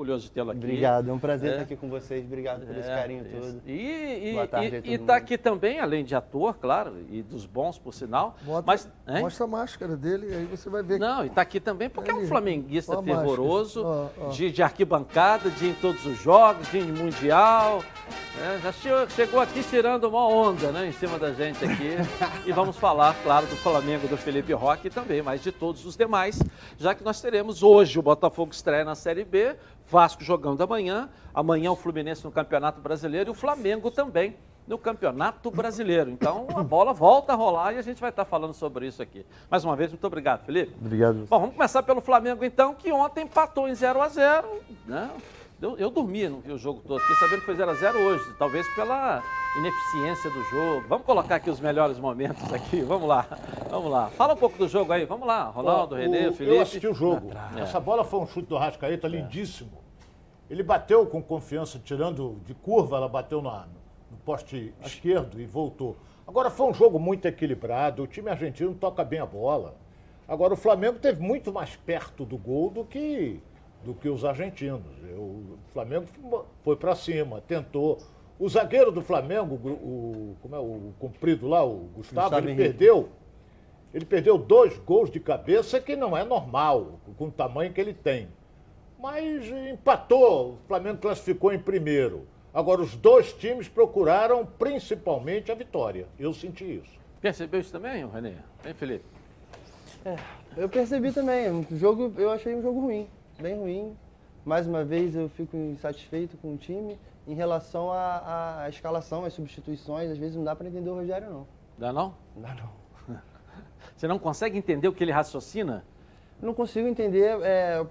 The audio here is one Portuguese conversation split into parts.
orgulhoso de tê-lo aqui. Obrigado, é um prazer é. estar aqui com vocês. Obrigado por é, esse carinho isso. todo. E, Boa tarde e está aqui também, além de ator, claro, e dos bons, por sinal. Bota, mas, mostra a máscara dele, aí você vai ver. Não, e está aqui também porque é, um flamenguista fervoroso, oh, oh. De, de, arquibancada, de ir em todos os jogos, de ir em Mundial. É, já chegou aqui tirando uma onda né, em cima da gente aqui. e vamos falar, claro, do Flamengo, do Felipe Roque também, mas de todos os demais, já que nós teremos hoje o Botafogo estreia na Série B, Vasco jogando amanhã, amanhã o Fluminense no Campeonato Brasileiro e o Flamengo também no Campeonato Brasileiro. Então a bola volta a rolar e a gente vai estar falando sobre isso aqui. Mais uma vez, muito obrigado, Felipe. Obrigado. Bom, vamos começar pelo Flamengo então, que ontem empatou em 0 a 0 né? Eu, eu dormi, não vi o jogo todo. Fiquei sabendo que foi 0x0 hoje, talvez pela ineficiência do jogo. Vamos colocar aqui os melhores momentos aqui. Vamos lá, vamos lá. Fala um pouco do jogo aí. Vamos lá, Ronaldo, Renê, Felipe. Eu assisti o jogo. É. Essa bola foi um chute do Rascaeta é. lindíssimo. Ele bateu com confiança, tirando de curva, ela bateu no, no poste esquerdo e voltou. Agora foi um jogo muito equilibrado. O time argentino toca bem a bola. Agora o Flamengo teve muito mais perto do gol do que do que os argentinos. O Flamengo foi para cima, tentou. O zagueiro do Flamengo, o, como é, o comprido lá, o Gustavo, Gustavo ele Henrique. perdeu. Ele perdeu dois gols de cabeça, que não é normal, com o tamanho que ele tem. Mas empatou, o Flamengo classificou em primeiro. Agora, os dois times procuraram principalmente a vitória. Eu senti isso. Percebeu isso também, René? Hein, Felipe? É, eu percebi também. O jogo, eu achei um jogo ruim bem ruim. Mais uma vez eu fico insatisfeito com o time. Em relação à, à escalação, às substituições, às vezes não dá para entender o Rogério, não. Dá não? Não dá não. Você não consegue entender o que ele raciocina? Não consigo entender é,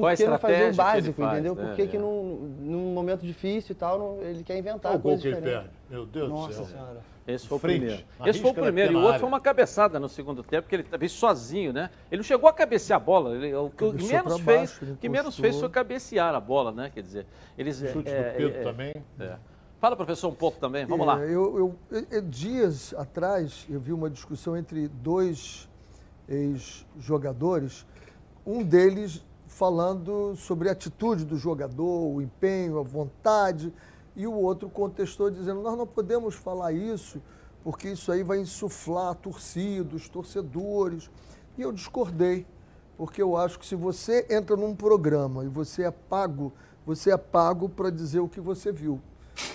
Qual que não fazer o básico, faz, entendeu? Por né? que, é. que num, num momento difícil e tal, não, ele quer inventar Qual coisas diferentes. Perde? Meu Deus Nossa do céu. Senhora. Esse foi Frente. o primeiro. Esse foi o primeiro. E o outro foi uma cabeçada no segundo tempo, porque ele veio sozinho, né? Ele não chegou a cabecear a bola. Ele, o que menos, fez, baixo, que menos fez foi cabecear a bola, né? Quer dizer, eles. O chute é, do Pedro é, também. É. Fala, professor, um pouco também. Vamos lá. É, eu, eu, dias atrás, eu vi uma discussão entre dois ex-jogadores. Um deles falando sobre a atitude do jogador, o empenho, a vontade e o outro contestou dizendo: nós não podemos falar isso porque isso aí vai insuflar a torcida, os torcedores. E eu discordei, porque eu acho que se você entra num programa e você é pago, você é pago para dizer o que você viu.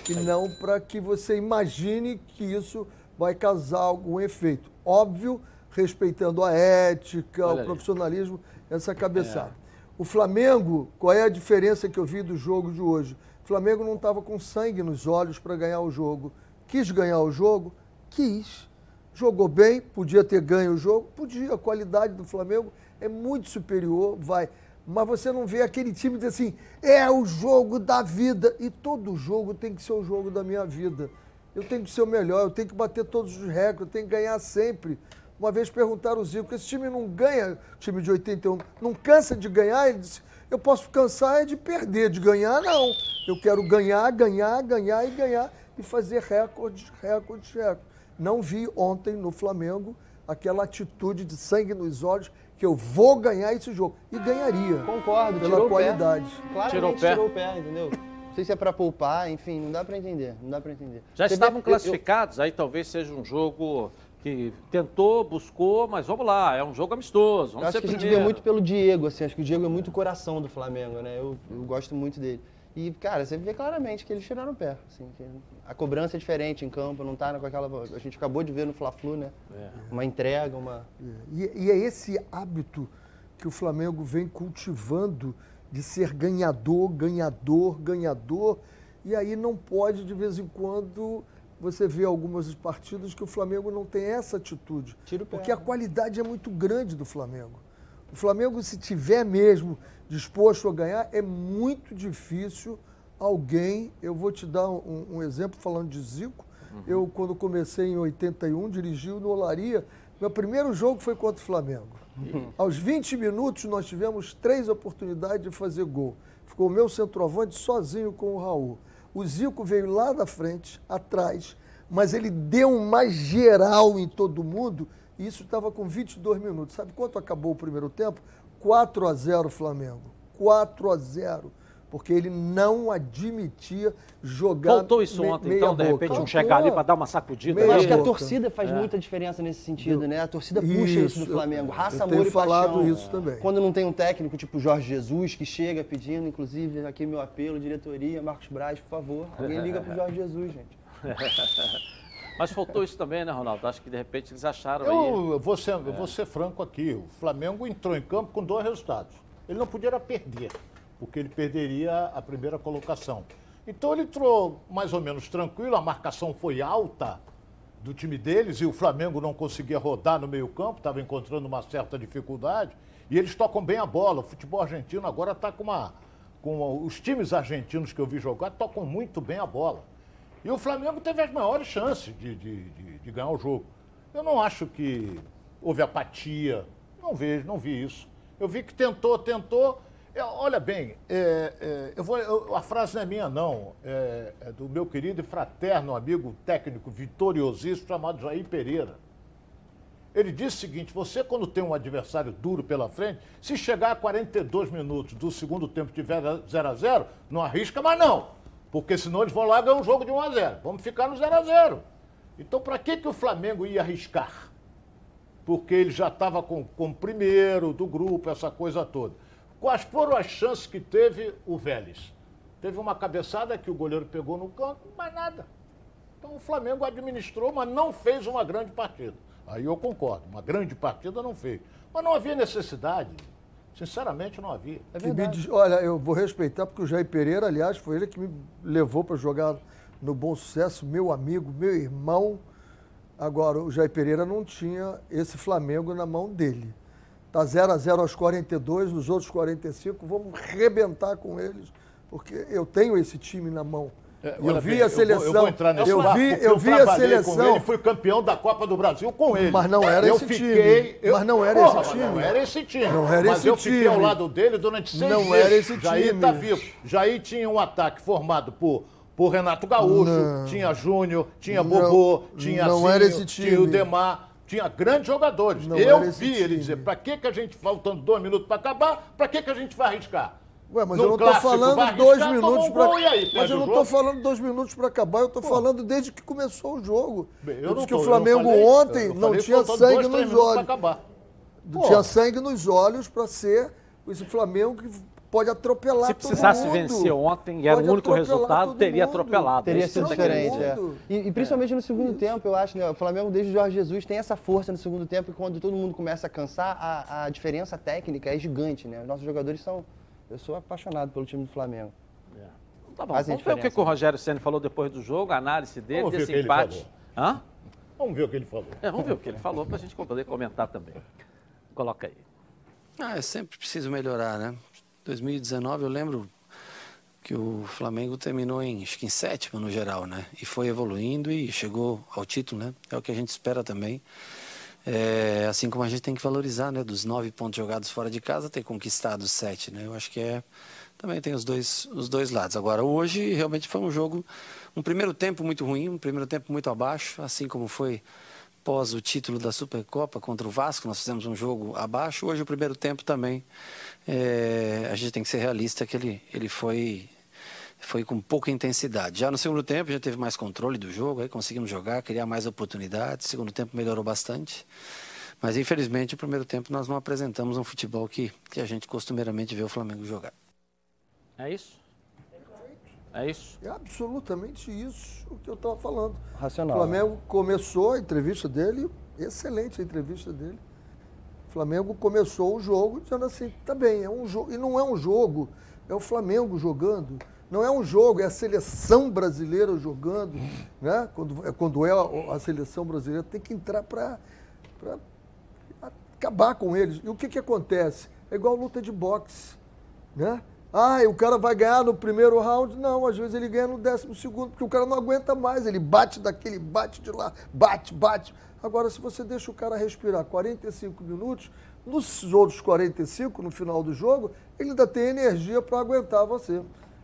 E não para que você imagine que isso vai causar algum efeito. Óbvio, respeitando a ética, Olha o profissionalismo, ali. essa cabeçada. É. O Flamengo, qual é a diferença que eu vi do jogo de hoje? O Flamengo não estava com sangue nos olhos para ganhar o jogo. Quis ganhar o jogo? Quis. Jogou bem, podia ter ganho o jogo? Podia. A qualidade do Flamengo é muito superior, vai. Mas você não vê aquele time dizer assim, é o jogo da vida. E todo jogo tem que ser o jogo da minha vida. Eu tenho que ser o melhor, eu tenho que bater todos os recordes, eu tenho que ganhar sempre. Uma vez perguntaram o Zico, esse time não ganha, time de 81, não cansa de ganhar? Ele disse, eu posso cansar é de perder, de ganhar não. Eu quero ganhar, ganhar, ganhar e ganhar e fazer recordes, recordes, recordes. Não vi ontem no Flamengo aquela atitude de sangue nos olhos que eu vou ganhar esse jogo. E ganharia. Concordo, pela tirou qualidade. O pé. Claramente tirou o pé. tirou o pé, entendeu? Não sei se é para poupar, enfim, não dá para entender, não dá para entender. Já Você estavam vê, classificados, eu, eu... aí talvez seja um jogo que tentou, buscou, mas vamos lá, é um jogo amistoso. Vamos acho que primeiro. a gente vê muito pelo Diego, assim, acho que o Diego é muito coração do Flamengo, né? Eu, eu gosto muito dele. E, cara, você vê claramente que eles tiraram o pé. Assim, a cobrança é diferente em campo, não tá com aquela. A gente acabou de ver no Fla-Flu, né? É. Uma entrega, uma. É. E, e é esse hábito que o Flamengo vem cultivando de ser ganhador, ganhador, ganhador. E aí não pode, de vez em quando, você vê algumas partidas que o Flamengo não tem essa atitude. Porque a qualidade é muito grande do Flamengo. O Flamengo, se tiver mesmo disposto a ganhar, é muito difícil alguém. Eu vou te dar um, um exemplo falando de Zico. Uhum. Eu, quando comecei em 81, dirigi no Olaria. Meu primeiro jogo foi contra o Flamengo. Uhum. Aos 20 minutos, nós tivemos três oportunidades de fazer gol. Ficou o meu centroavante sozinho com o Raul. O Zico veio lá da frente, atrás, mas ele deu uma geral em todo mundo e isso estava com 22 minutos. Sabe quanto acabou o primeiro tempo? 4 a 0 Flamengo. 4 a 0 porque ele não admitia jogar. Faltou isso me, ontem, então, de repente, um chegar ali para dar uma sacudida. Eu acho que a torcida faz é. muita diferença nesse sentido, né? A torcida puxa isso, isso do Flamengo. Raça, eu amor e falado paixão. isso também. Quando não tem um técnico tipo Jorge Jesus que chega pedindo, inclusive, aqui meu apelo, diretoria, Marcos Braz, por favor, alguém liga pro Jorge Jesus, gente. Mas faltou isso também, né, Ronaldo? Acho que de repente eles acharam eu, aí. Vou ser, é. eu vou ser franco aqui. O Flamengo entrou em campo com dois resultados. Ele não podia perder porque ele perderia a primeira colocação. Então ele entrou mais ou menos tranquilo, a marcação foi alta do time deles e o Flamengo não conseguia rodar no meio-campo, estava encontrando uma certa dificuldade. E eles tocam bem a bola. O futebol argentino agora está com uma. Com os times argentinos que eu vi jogar tocam muito bem a bola. E o Flamengo teve as maiores chances de, de, de, de ganhar o jogo. Eu não acho que houve apatia. Não vejo, não vi isso. Eu vi que tentou, tentou, é, olha bem, é, é, eu vou, eu, a frase não é minha, não. É, é, do meu querido e fraterno amigo técnico vitoriosíssimo chamado Jair Pereira. Ele disse o seguinte: você, quando tem um adversário duro pela frente, se chegar a 42 minutos do segundo tempo tiver 0 a 0 não arrisca mais não. Porque senão eles vão lá ganhar um jogo de 1 a 0 Vamos ficar no 0 a 0 Então, para que, que o Flamengo ia arriscar? Porque ele já estava com, o primeiro do grupo, essa coisa toda. Quais foram as chances que teve o Vélez? Teve uma cabeçada que o goleiro pegou no canto, mas nada. Então o Flamengo administrou, mas não fez uma grande partida. Aí eu concordo, uma grande partida não fez. Mas não havia necessidade. Sinceramente, não havia. É verdade. olha, eu vou respeitar, porque o Jair Pereira, aliás, foi ele que me levou para jogar no Bom Sucesso, meu amigo, meu irmão. Agora, o Jair Pereira não tinha esse Flamengo na mão dele. Está 0 a 0 aos 42, nos outros 45, vamos rebentar com eles, porque eu tenho esse time na mão. É, eu vi bem, a seleção. Eu vou, eu vou entrar nesse eu vi, eu, eu vi a seleção. ele, fui campeão da Copa do Brasil com ele. Mas não era eu esse fiquei, time. Mas não era Porra, esse time. Não era esse time. Não era mas esse eu time. fiquei ao lado dele durante seis não meses. Não era esse Jair time. tá vivo. Jair tinha um ataque formado por por Renato Gaúcho, não. tinha Júnior, tinha Bobô, não, tinha não era esse time. tinha o Demar. Tinha grandes jogadores. Não eu vi ele dizer, para que, que a gente, faltando dois minutos para acabar, para que, que a gente vai arriscar? Ué, mas eu não estou falando dois minutos para. Mas eu não estou falando dois minutos para acabar, eu estou falando desde que começou o jogo. Bem, eu, eu disse que o Flamengo falei, ontem não tinha sangue dois, nos olhos. Não tinha sangue nos olhos para ser esse Flamengo que pode atropelar Se precisasse vencer ontem e era o único resultado, teria mundo. atropelado. Teria sido diferente, é. E, e, principalmente é. no segundo Isso. tempo, eu acho, né? O Flamengo, desde o Jorge Jesus, tem essa força no segundo tempo e quando todo mundo começa a cansar, a, a diferença técnica é gigante, né? Os nossos jogadores são... Eu sou apaixonado pelo time do Flamengo. É. Tá bom, vamos ver o que, que o Rogério Senna falou depois do jogo, a análise dele, vamos desse empate. Hã? Vamos ver o que ele falou. É, vamos ver o que ele falou para a gente poder comentar também. Coloca aí. Ah, é sempre preciso melhorar, né? 2019 eu lembro que o Flamengo terminou em, acho que em sétimo no geral, né? E foi evoluindo e chegou ao título, né? É o que a gente espera também. É, assim como a gente tem que valorizar, né? Dos nove pontos jogados fora de casa, ter conquistado sete, né? Eu acho que é também tem os dois, os dois lados. Agora, hoje realmente foi um jogo, um primeiro tempo muito ruim, um primeiro tempo muito abaixo, assim como foi pós o título da Supercopa contra o Vasco, nós fizemos um jogo abaixo. Hoje, o primeiro tempo também, é, a gente tem que ser realista que ele, ele foi, foi com pouca intensidade. Já no segundo tempo, gente teve mais controle do jogo, aí conseguimos jogar, criar mais oportunidades. Segundo tempo melhorou bastante. Mas, infelizmente, o primeiro tempo nós não apresentamos um futebol que, que a gente costumeiramente vê o Flamengo jogar. É isso? É isso? É absolutamente isso o que eu estava falando. Racional. O Flamengo começou a entrevista dele, excelente a entrevista dele. O Flamengo começou o jogo dizendo assim, tá bem, é um jogo. E não é um jogo, é o Flamengo jogando. Não é um jogo, é a seleção brasileira jogando. Né? Quando, é, quando é a, a seleção brasileira, tem que entrar para acabar com eles. E o que, que acontece? É igual luta de boxe. Né? Ah, o cara vai ganhar no primeiro round. Não, às vezes ele ganha no décimo segundo, porque o cara não aguenta mais. Ele bate daquele, bate de lá, bate, bate. Agora, se você deixa o cara respirar 45 minutos, nos outros 45, no final do jogo, ele ainda tem energia para aguentar você.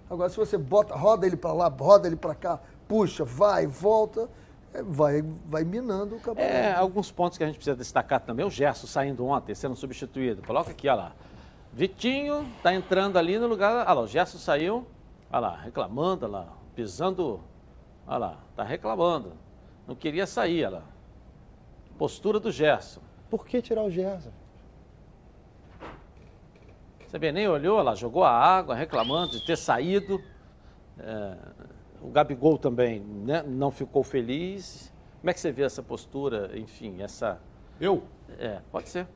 Agora, se você bota, roda ele para lá, roda ele para cá, puxa, vai, volta, é, vai, vai minando o cabelo. É, alguns pontos que a gente precisa destacar também. O Gerson saindo ontem, sendo substituído. Coloca aqui, olha lá. Vitinho tá entrando ali no lugar. Olha lá, o Gerson saiu. Olha lá, reclamando, olha lá, pisando. Olha lá, tá reclamando. Não queria sair, olha lá. Postura do Gerson. Por que tirar o Gerson? Você vê, nem olhou, olha lá, jogou a água, reclamando de ter saído. É, o Gabigol também né, não ficou feliz. Como é que você vê essa postura, enfim, essa. Eu? É, pode ser.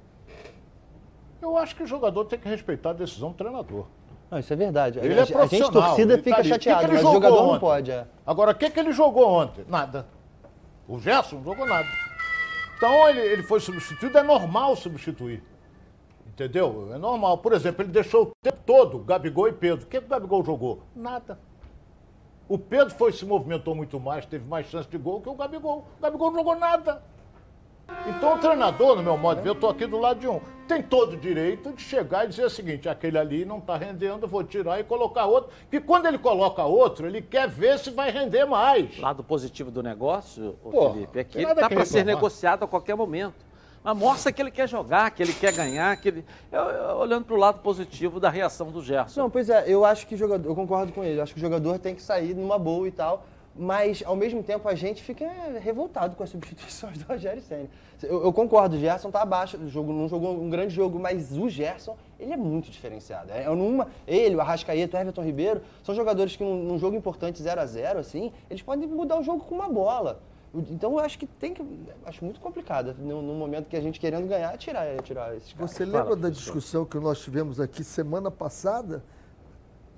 Eu acho que o jogador tem que respeitar a decisão do treinador. Não, isso é verdade. Ele a, é profissional. A gente torcida fica tá chateado, mas o jogador ontem? não pode. É. Agora, o que, que ele jogou ontem? Nada. O Gerson não jogou nada. Então ele, ele foi substituído, é normal substituir. Entendeu? É normal. Por exemplo, ele deixou o tempo todo Gabigol e Pedro. O que, que o Gabigol jogou? Nada. O Pedro foi, se movimentou muito mais, teve mais chance de gol que o Gabigol. O Gabigol não jogou nada. Então o treinador, no meu modo de ver, eu estou aqui do lado de um, tem todo o direito de chegar e dizer o seguinte, aquele ali não está rendendo, vou tirar e colocar outro. Que quando ele coloca outro, ele quer ver se vai render mais. Lado positivo do negócio, Pô, Felipe, é que ele está para ser negociado a qualquer momento. Mas mostra que ele quer jogar, que ele quer ganhar, que ele. Eu, eu, olhando para o lado positivo da reação do Gerson. Não, pois é, eu acho que jogador, eu concordo com ele, eu acho que o jogador tem que sair numa boa e tal. Mas, ao mesmo tempo, a gente fica revoltado com as substituições do Rogério Senna. Eu, eu, concordo, o Gerson tá abaixo do jogo, não jogou um grande jogo, mas o Gerson, ele é muito diferenciado. É, numa, ele, o Arrascaeta, o Everton Ribeiro, são jogadores que num, num jogo importante 0 a 0 assim, eles podem mudar o jogo com uma bola. Então eu acho que tem que. Acho muito complicado. No, no momento que a gente querendo ganhar, tirar, tirar esses caras. Você lembra Fala, da discussão que nós tivemos aqui semana passada?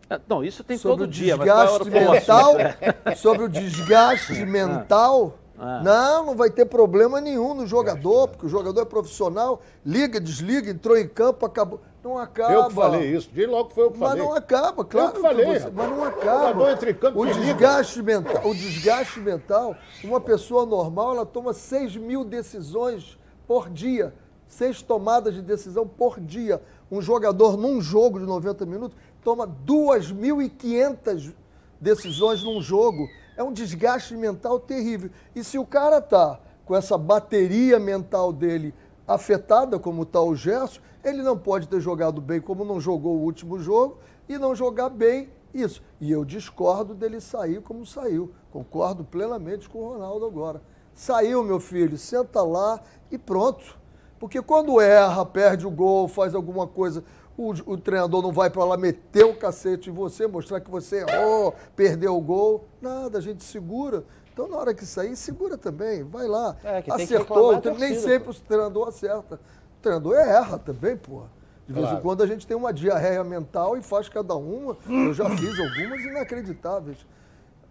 É, não, isso tem sobre todo o dia. Desgaste mental, sobre o desgaste mental. Ah. Não, não vai ter problema nenhum no jogador, porque o jogador é profissional, liga, desliga, entrou em campo, acabou. Não acaba. Eu que falei isso, de logo foi eu que falei. Mas não acaba, claro. Eu que falei. Que você, mas não acaba. O, entre campo o desgaste mental, o desgaste mental, uma pessoa normal, ela toma 6 mil decisões por dia. Seis tomadas de decisão por dia. Um jogador num jogo de 90 minutos toma 2.500 decisões num jogo. É um desgaste mental terrível. E se o cara tá com essa bateria mental dele afetada, como está o Gerson, ele não pode ter jogado bem como não jogou o último jogo e não jogar bem isso. E eu discordo dele sair como saiu. Concordo plenamente com o Ronaldo agora. Saiu, meu filho, senta lá e pronto. Porque quando erra, perde o gol, faz alguma coisa, o, o treinador não vai para lá meter o cacete em você, mostrar que você errou, perdeu o gol. Nada, a gente segura. Então, na hora que sair, segura também. Vai lá. É, Acertou. Nem sempre o treinador acerta. O treinador erra também, porra. De vez claro. em quando a gente tem uma diarreia mental e faz cada uma. Eu já fiz algumas inacreditáveis.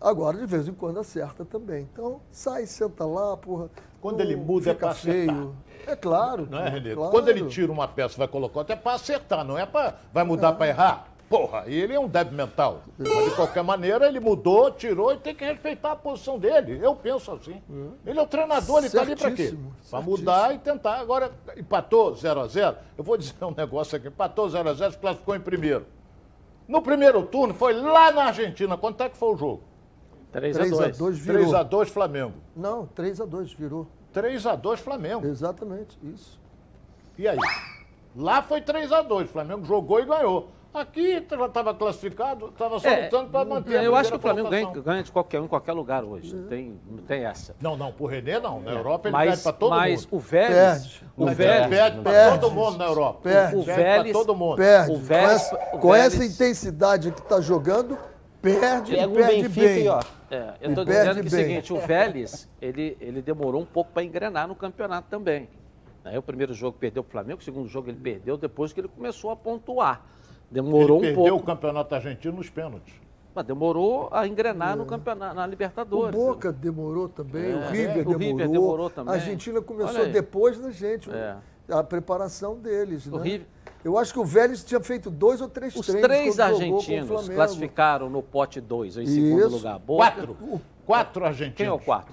Agora, de vez em quando, acerta também. Então, sai, senta lá, porra. Quando ele muda é para feio. É claro. Não é, Renê? Claro. Quando ele tira uma peça vai colocar outra, é para acertar, não é para. Vai mudar é. para errar? Porra, ele é um débil mental. Mas de qualquer maneira, ele mudou, tirou e tem que respeitar a posição dele. Eu penso assim. É. Ele é o treinador, ele está ali para quê? Para mudar e tentar. Agora, empatou 0x0. Eu vou dizer um negócio aqui: empatou 0x0, se classificou em primeiro. No primeiro turno, foi lá na Argentina. Quanto é que foi o jogo? 3x2. virou. 3x2 Flamengo. Não, 3x2 virou. 3x2 Flamengo. Exatamente, isso. E aí? Lá foi 3x2. Flamengo jogou e ganhou. Aqui já estava classificado, estava só é, lutando para manter Eu acho que o Flamengo ganha, ganha, de qualquer um em qualquer lugar hoje. Não tem, não tem essa. Não, não, por René não. Na é. Europa ele mas, perde para todo mas mundo. Mas o Vélez. O Vélez perde para todo mundo na Europa. Perde. O Vélez. todo mundo. Perde. O Vélez, com, essa, com essa intensidade que está jogando, perde Pega e perde bem. ó. É, eu estou dizendo que é o seguinte, o Vélez, ele, ele demorou um pouco para engrenar no campeonato também. Aí o primeiro jogo perdeu para o Flamengo, o segundo jogo ele perdeu depois que ele começou a pontuar. Demorou ele um pouco. perdeu o campeonato argentino nos pênaltis. Mas demorou a engrenar é. no campeonato, na Libertadores. O Boca demorou também, é. o River, é. demorou. O River demorou também. A Argentina começou depois da gente, é. a preparação deles. O né? River... Eu acho que o Vélez tinha feito dois ou três Os três argentinos classificaram no pote 2, em segundo lugar. Boca. Quatro. Quatro argentinos. Quem é o quarto?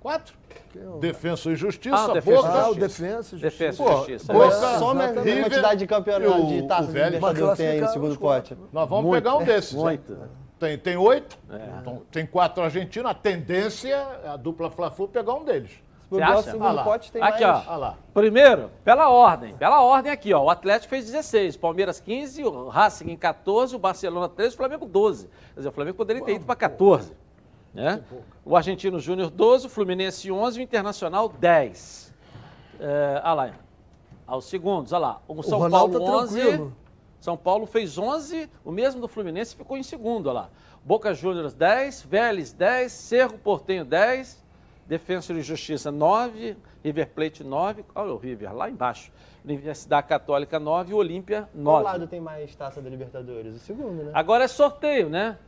Quatro. É Defensa e Justiça, ah, defensa Boca. Ah, o Defensa e Justiça. Defensa e Justiça. Boca, é, só a quantidade de campeonato de taça de Libertadores tem aí no segundo pote. Nós vamos muito, pegar um desses. Muito. Tem, tem oito, é. então, tem quatro argentinos. A tendência, a dupla Fla-Flu, pegar um deles. Você acha? segundo pote tem aqui, mais... ó. Primeiro, pela ordem. Pela ordem aqui, ó. O Atlético fez 16, Palmeiras 15, o Racing em 14, o Barcelona 13, o Flamengo 12. Quer dizer, o Flamengo poderia ter ido para 14. Né? O Argentino Júnior 12, o Fluminense 11, o Internacional 10. É, olha lá. Aos segundos, olha lá. O São o Paulo tá 11. Tranquilo. São Paulo fez 11, o mesmo do Fluminense ficou em segundo, olha lá. Boca Juniors 10, Vélez 10, Cerro Portenho 10, Defensor de Justiça 9, River Plate 9, olha o River lá embaixo. Universidade Católica 9 e Olímpia 9. Qual lado tem mais taça da Libertadores? O segundo, né? Agora é sorteio, né?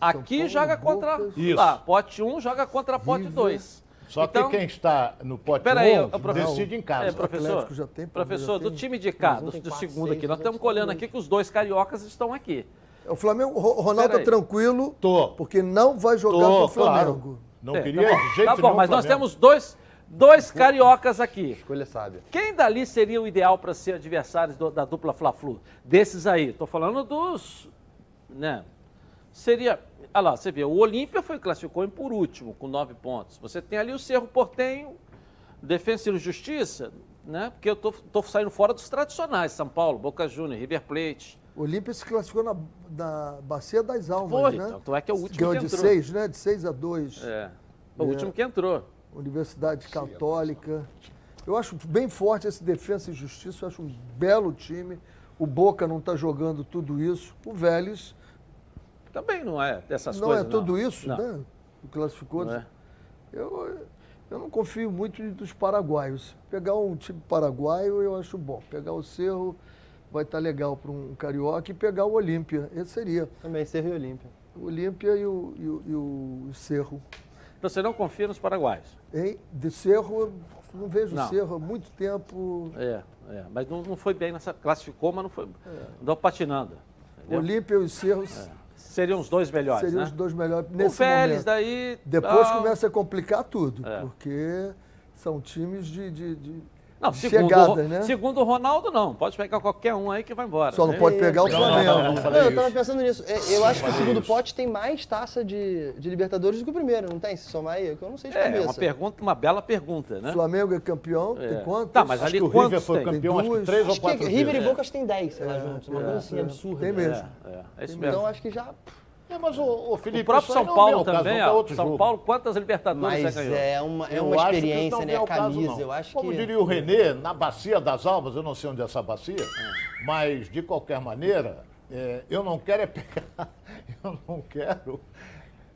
Aqui Paulo, joga contra. Isso. Lá, pote 1 joga contra pote River. 2. Só Então- que quem está no pote Pera aí, 11 ô, professor. decide em casa. É, professor, já tem, professor já do tem. time de cá, do, do segundo seis, aqui, nós os estamos olhando dois. aqui que os dois cariocas estão aqui. O Flamengo, o Ro- Ronaldo tá tranquilo, Tô. porque não vai jogar Tô, com o Flamengo. claro. Não É, queria tá bom, jeito Tá bom, mas nós temos dois, dois cariocas aqui. Escolha sábia. Quem dali seria o ideal para ser adversários do- da dupla Fla-Flu? Desses aí. Estou falando dos. Né? Seria. Olha lá, você vê, o Olímpia foi classificou em por último, com nove pontos. Você tem ali o Cerro Portenho, Defensa e Justiça, né? Porque eu estou saindo fora dos tradicionais, São Paulo, Boca Juniors, River Plate. O Olímpia se classificou na, na Bacia das Almas, Foi, né? tanto é que é o último Ganhou que de entrou. 6, né? De 6 a 2. É. O É. último que entrou. Universidade Católica. Eu acho bem forte esse Defensa e Justiça, eu acho um belo time. O Boca não está jogando tudo isso. O Vélez Também não é dessas não coisas. é tudo isso, Não. né? O classificou. Não é. Eu, eu não confio muito dos paraguaios. Pegar um time paraguaio eu acho bom. Pegar o Cerro vai estar legal para um carioca e pegar o Olímpia. Esse seria. Também, Cerro e Olímpia. O Olímpia e o, e o- e o Cerro. Você não confia nos paraguaios. Hein? De Cerro, não vejo Não. Cerro há muito tempo. É, é. Mas não, não foi bem nessa. Classificou, mas não foi. Andou patinando. entendeu? Olímpia e os Cerros Seriam os dois melhores. seriam né? os dois melhores o nesse Vélez momento. daí. Depois ah, começa a complicar tudo, É. porque são times de, de- de Não, segundo, chegada, o, né? segundo o Ronaldo, não. Pode pegar qualquer um aí que vai embora. Só não né? pode pegar o Flamengo. não, eu tava pensando nisso. É, Eu acho que o segundo isso. pote tem mais taça de, de Libertadores do que o primeiro, não tem? Se somar aí, que eu não sei de É, cabeça. uma pergunta, uma bela pergunta, né? Flamengo é campeão, É. tem quantos? Tá, mas Acho ali que o River foi tem? campeão, acho que três ou Acho que quatro River e. Boca acho que tem 10, sei lá, juntos. Uma coisa assim absurda. Tem mesmo. É, é, é isso Então mesmo. acho que já. É, mas o, o Felipe, O próprio São Paulo caso, também, é ó. outro São jogo. Paulo, quantas Libertadores Mas ganhou? é uma, é uma experiência, né? A caso, camisa, não. eu acho Como que. diria o Renê, na Bacia das Almas, eu não sei onde é essa bacia, É. mas de qualquer maneira, é, eu não quero é pegar, eu não quero,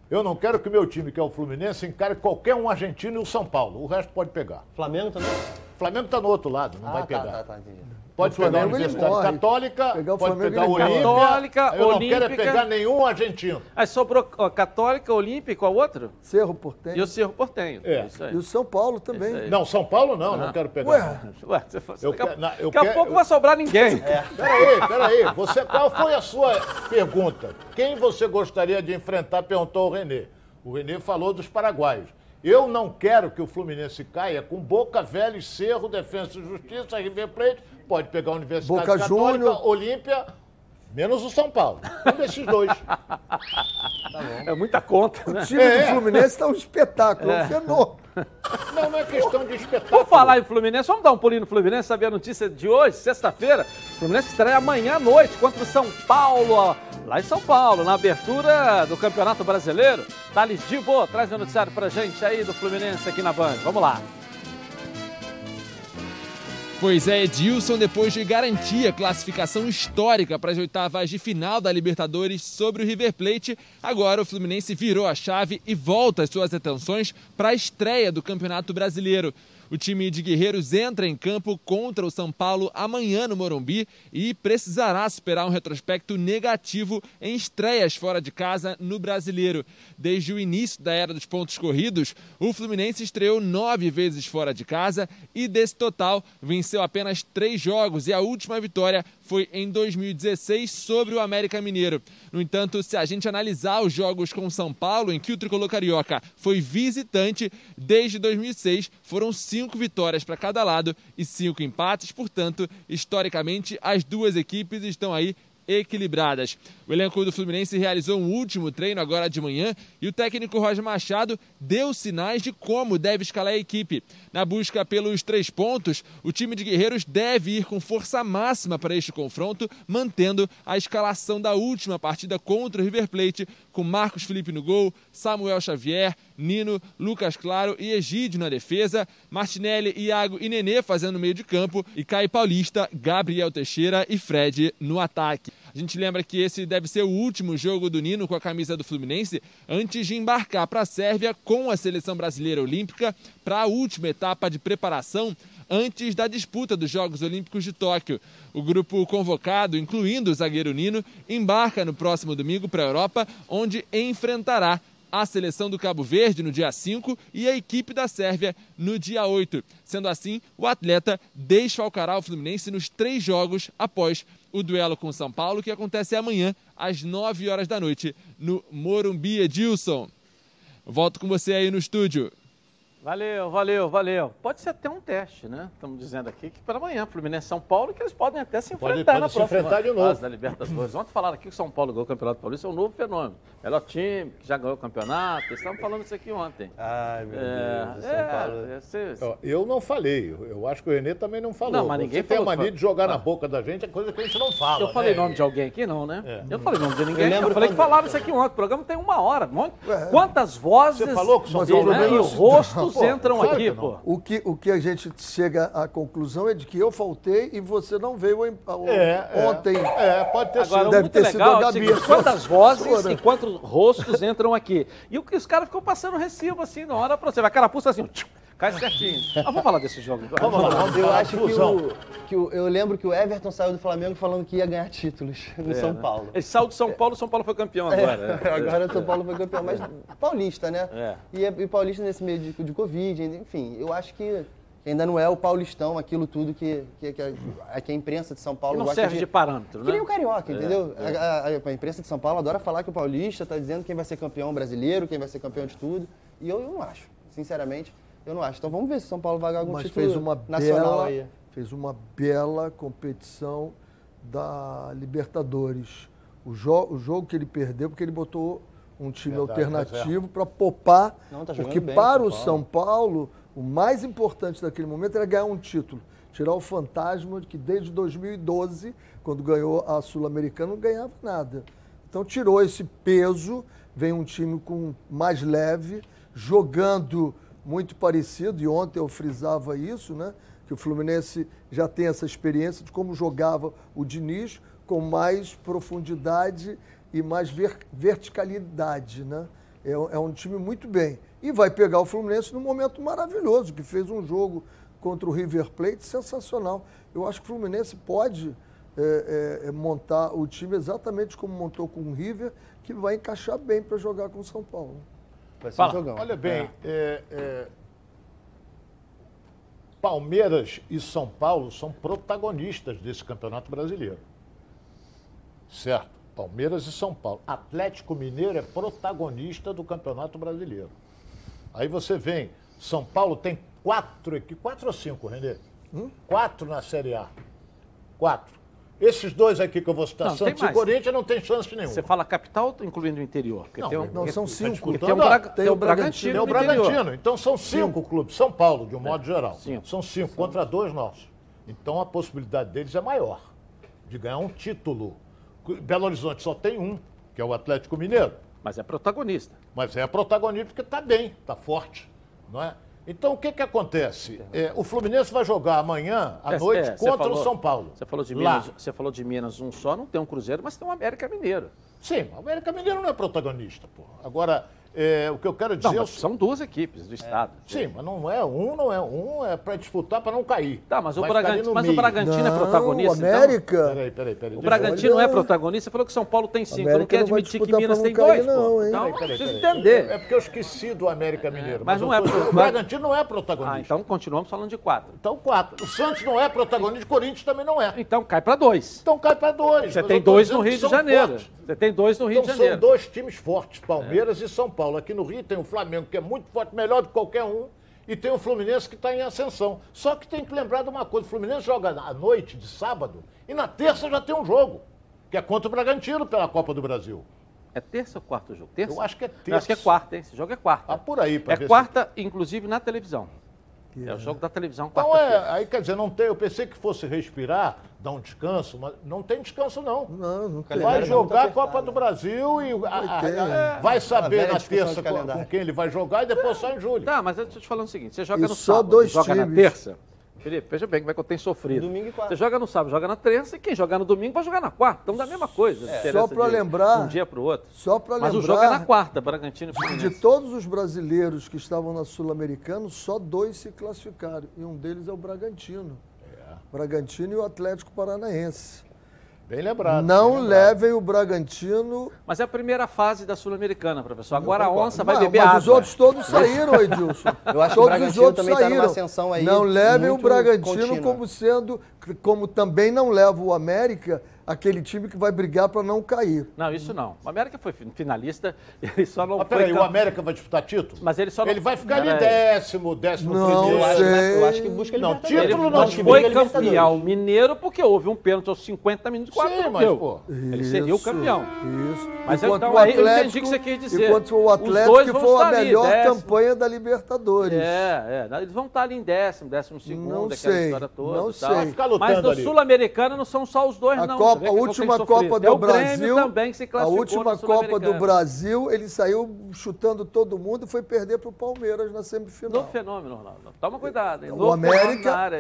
eu não quero que o meu time, que é o Fluminense, encare qualquer um argentino e o São Paulo. O resto pode pegar. Flamengo também? Flamengo está no outro lado, não vai ah, pegar. tá, tá, tá, entendi. Pode O pegar a Flamengo, ele Universidade. Católica, Pegar o pode Flamengo, pegar o Olímpia. morre. Católica, eu não quero é Olímpica. pegar nenhum argentino. Aí sobrou ó, Católica, Olímpica, qual outro? Cerro Portenho. E o Cerro Portenho. É. Aí. E o São Paulo também. Isso aí. Não, São Paulo não, não quero pegar. Ué, Ué, você fala- Eu daqui a, quero- não, eu daqui a pouco eu- não vai sobrar ninguém. Peraí, peraí. Você, qual foi a sua pergunta? Quem você gostaria de enfrentar? Perguntou o Renê. O Renê falou dos paraguaios. Eu não quero que o Fluminense caia com Boca Velha, Cerro, Defensa e Justiça, River Plate. Pode pegar a Universidade Boca Católica, Júnior. Olímpia, menos o São Paulo. Um desses dois. É muita conta, o né? time É. do Fluminense está um espetáculo, é um fenômeno. Não, não é questão de espetáculo. Por falar em Fluminense, vamos dar um pulinho no Fluminense, saber a notícia de hoje, sexta-feira. O Fluminense estreia amanhã à noite contra o São Paulo, ó, lá em São Paulo, na abertura do Campeonato Brasileiro. Thales Dibo, traz o noticiário pra gente aí do Fluminense aqui na Band. Vamos lá. Pois é, Edilson, depois de garantir a classificação histórica para as oitavas de final da Libertadores sobre o River Plate, agora o Fluminense virou a chave e volta as suas atenções para a estreia do Campeonato Brasileiro. O time de Guerreiros entra em campo contra o São Paulo amanhã no Morumbi e precisará superar um retrospecto negativo em estreias fora de casa no Brasileiro. Desde o início da era dos pontos corridos, o Fluminense estreou nove vezes fora de casa e, desse total, venceu apenas três jogos e a última vitória foi em 2016 sobre o América Mineiro. No entanto, se a gente analisar os jogos com São Paulo, em que o tricolor carioca foi visitante, desde 2006 foram cinco vitórias para cada lado e cinco empates. Portanto, historicamente, as duas equipes estão aí equilibradas. O elenco do Fluminense realizou um último treino agora de manhã e o técnico Roger Machado deu sinais de como deve escalar a equipe. Na busca pelos três pontos, o time de Guerreiros deve ir com força máxima para este confronto, mantendo a escalação da última partida contra o River Plate, com Marcos Felipe no gol, Samuel Xavier, Nino, Lucas Claro e Egídio na defesa, Martinelli, Iago e Nenê fazendo meio de campo e Caio Paulista, Gabriel Teixeira e Fred no ataque. A gente lembra que esse deve ser o último jogo do Nino com a camisa do Fluminense antes de embarcar para a Sérvia com a seleção brasileira olímpica para a última etapa de preparação antes da disputa dos Jogos Olímpicos de Tóquio. O grupo convocado, incluindo o zagueiro Nino, embarca no próximo domingo para a Europa, onde enfrentará a seleção do Cabo Verde no dia 5 e a equipe da Sérvia no dia 8. Sendo assim, o atleta desfalcará o Fluminense nos três jogos após o duelo com São Paulo, que acontece amanhã às 9 horas da noite no Morumbi Edilson. Volto com você aí no estúdio. Valeu, valeu, valeu. Pode ser até um teste, né? Estamos dizendo aqui que para amanhã, Fluminense São Paulo, que eles podem até se enfrentar pode, pode na se próxima enfrentar de novo. fase da Libertadores. Ontem falaram aqui que o São Paulo ganhou o Campeonato Paulista, é um novo fenômeno. Melhor time, que já ganhou o campeonato. Eles estavam falando isso aqui ontem. Ai, meu é, Deus, São é, Paulo. É, eu não falei, eu acho que o Renê também não falou. Não, mas ninguém Você falou. tem a mania de jogar ah. na boca da gente, é coisa que a gente não fala. Eu falei né? nome de alguém aqui, não, né? É. Eu não falei nome de ninguém. Eu, eu falei que falaram isso aqui ontem. O programa tem uma hora. Quantas vozes Você falou que o São Paulo né, e rostos entram aqui pô. O que, o que a gente chega à conclusão é de que eu faltei e você não veio é, ontem. É, é, pode ter Agora, sido. Deve ter legal, sido a Gabi. Seguinte, quantas vozes e quantos rostos entram aqui. E o que os caras ficam passando recibo assim na hora pra você. Vai carapuça assim, tchum, Cai certinho. Ah, vamos falar desse jogo. Vamos, vamos lá. Eu acho que, o, que o, eu lembro que o Everton saiu do Flamengo falando que ia ganhar títulos no é, São né? Paulo. Ele saiu do São Paulo, o São Paulo foi campeão é, agora. É, agora o São Paulo foi campeão, mas paulista, né? É. E, e paulista nesse meio de, de Covid, enfim, eu acho que ainda não é o paulistão, aquilo tudo que, que, que, a, que a imprensa de São Paulo não gosta serve de, de parâmetro, né? Que nem o carioca, é, entendeu? É. A, a, a, imprensa de São Paulo adora falar que o paulista está dizendo quem vai ser campeão brasileiro, quem vai ser campeão de tudo. E eu, eu não acho, sinceramente. Eu não acho. Então vamos ver se São Paulo vai ganhar algum Mas título fez uma nacional bela, aí. Fez uma bela competição da Libertadores. O, jo o jogo que ele perdeu, porque ele botou um time Verdade, alternativo para poupar. Não, tá porque bem, para o São Paulo, o mais importante naquele momento era ganhar um título. Tirar o fantasma de que desde 2012, quando ganhou a Sul-Americana, não ganhava nada. Então tirou esse peso, vem um time com mais leve, jogando muito parecido, e ontem eu frisava isso, né? Que o Fluminense já tem essa experiência de como jogava o Diniz com mais profundidade e mais ver verticalidade, né? É, é, um time muito bem. E vai pegar o Fluminense num momento maravilhoso, que fez um jogo contra o River Plate sensacional. Eu acho que o Fluminense pode é, é, é montar o time exatamente como montou com o River, que vai encaixar bem para jogar com o São Paulo. Vai ser Fala. um jogão. Olha bem, é. É, é, Palmeiras e São Paulo são protagonistas desse Campeonato Brasileiro. Certo? Palmeiras e São Paulo. Atlético Mineiro é protagonista do Campeonato Brasileiro. Aí você vem, São Paulo tem quatro aqui, quatro ou cinco, Renê? Hum? Quatro na Série A. Quatro. Esses dois aqui que eu vou citar, não, Santos e Corinthians, não tem chance nenhuma. Você fala capital, incluindo o interior? Não, tem um, não, são tá cinco. Tem, um Braga, tem, o Bragantino. Tem o Bragantino. Então são cinco, cinco, clubes. São Paulo, de um modo geral. Cinco. São cinco contra dois nossos. Então a possibilidade deles é maior de ganhar um título. Belo Horizonte só tem um, que é o Atlético Mineiro. Mas é protagonista. Mas é protagonista porque está bem, está forte. Não é? Então, o que, que acontece? É, o Fluminense vai jogar amanhã à é, noite é, contra falou, o São Paulo. Você falou, de Minas, você falou de Minas um só, não tem um Cruzeiro, mas tem um América Mineiro. Sim, o América Mineiro não é protagonista, pô. Agora, é, o que eu quero dizer. Não, são duas equipes do estado. É, sim, mas não é um, não é um, é para disputar para não cair. Tá, mas o, Bragantino, mas o Bragantino é protagonista. O então? América. Então? Peraí, peraí, peraí. O Bragantino não é protagonista. Você falou que São Paulo tem cinco. América não quer admitir que Minas tem dois. Não, hein? Então, peraí, precisa entender. É porque eu esqueci do América Mineiro. Mas, mas não é. O Bragantino não é protagonista. Ah, então continuamos falando de quatro. Então quatro. O Santos não é protagonista, o Corinthians também não é. Então cai para dois. Então cai para dois. Você tem dois no Rio de Janeiro. Você tem dois no Rio de Janeiro. Então são dois times fortes, Palmeiras e São Paulo. Aqui no Rio tem o Flamengo, que é muito forte, melhor do que qualquer um, e tem o Fluminense que está em ascensão. Só que tem que lembrar de uma coisa: o Fluminense joga à noite de sábado e na terça já tem um jogo. que é contra o Bragantino pela Copa do Brasil. É terça ou quarto jogo? Terça? Eu acho que é terça. Eu acho que é quarta, hein? Esse jogo é quarta. Ah, por aí, para É quarta, se... inclusive na televisão. É. é o jogo da televisão Então é, aí quer dizer, não tem, eu pensei que fosse respirar, dar um descanso, mas não tem descanso não. Não, não tem. Vai jogar a Copa do Brasil e a, a, a, vai saber na terça com, com, quem ele vai jogar e depois só em julho. Tá, mas eu estou te falando o seguinte, você joga e no só sábado, dois joga times. na terça, Felipe, veja bem como é que eu tenho sofrido. Domingo e quarta. Você joga no sábado, joga na terça, e quem jogar no domingo vai jogar na quarta. Então dá a mesma coisa. É. Só para lembrar. Um dia para o outro. Só para lembrar. Mas o jogo é na quarta, Bragantino e Fluminense. De todos os brasileiros que estavam na Sul-Americana, só dois se classificaram. E um deles é o Bragantino. Bragantino e o Atlético Paranaense. Bem lembrado. Não bem lembrado. levem o Bragantino. Mas é a primeira fase da Sul-Americana, professor. Agora a onça vai beber mas água. Mas os outros todos saíram, Edilson. Eu acho todos que o os outros também saíram. Tá numa ascensão aí não levem o Bragantino contínua. como sendo, como também não leva o América aquele time que vai brigar para não cair. Não, isso não. O América foi finalista, ele só não Mas foi. Peraí, o América vai disputar título? Mas ele só não... Ele vai ficar ali décimo, décimo não primeiro. Sei. Eu acho que busca Não, Libertadores. título ele não, não foi campeão mineiro porque houve um pênalti aos 50 minutos quase Sim, não mas, pô. Ele seria o campeão. Isso. Mas enquanto então o aí Atlético, eu entendi o que você quis dizer. Enquanto o Os Atlético dois que vão foi a estar ali, melhor décimo. campanha da Libertadores. É, é. Eles vão estar ali em décimo, décimo segundo, Não aquela sei, história toda. não sei. Vai ficar lutando Mas no ali. Sul-Americano não são só os dois, A, não. Copa, A última Copa do É o Grêmio Brasil, a última Copa do. Brasil, ele saiu chutando todo mundo e foi perder para o Palmeiras na semifinal. No fenômeno, Ronaldo. Toma cuidado, hein? O No América,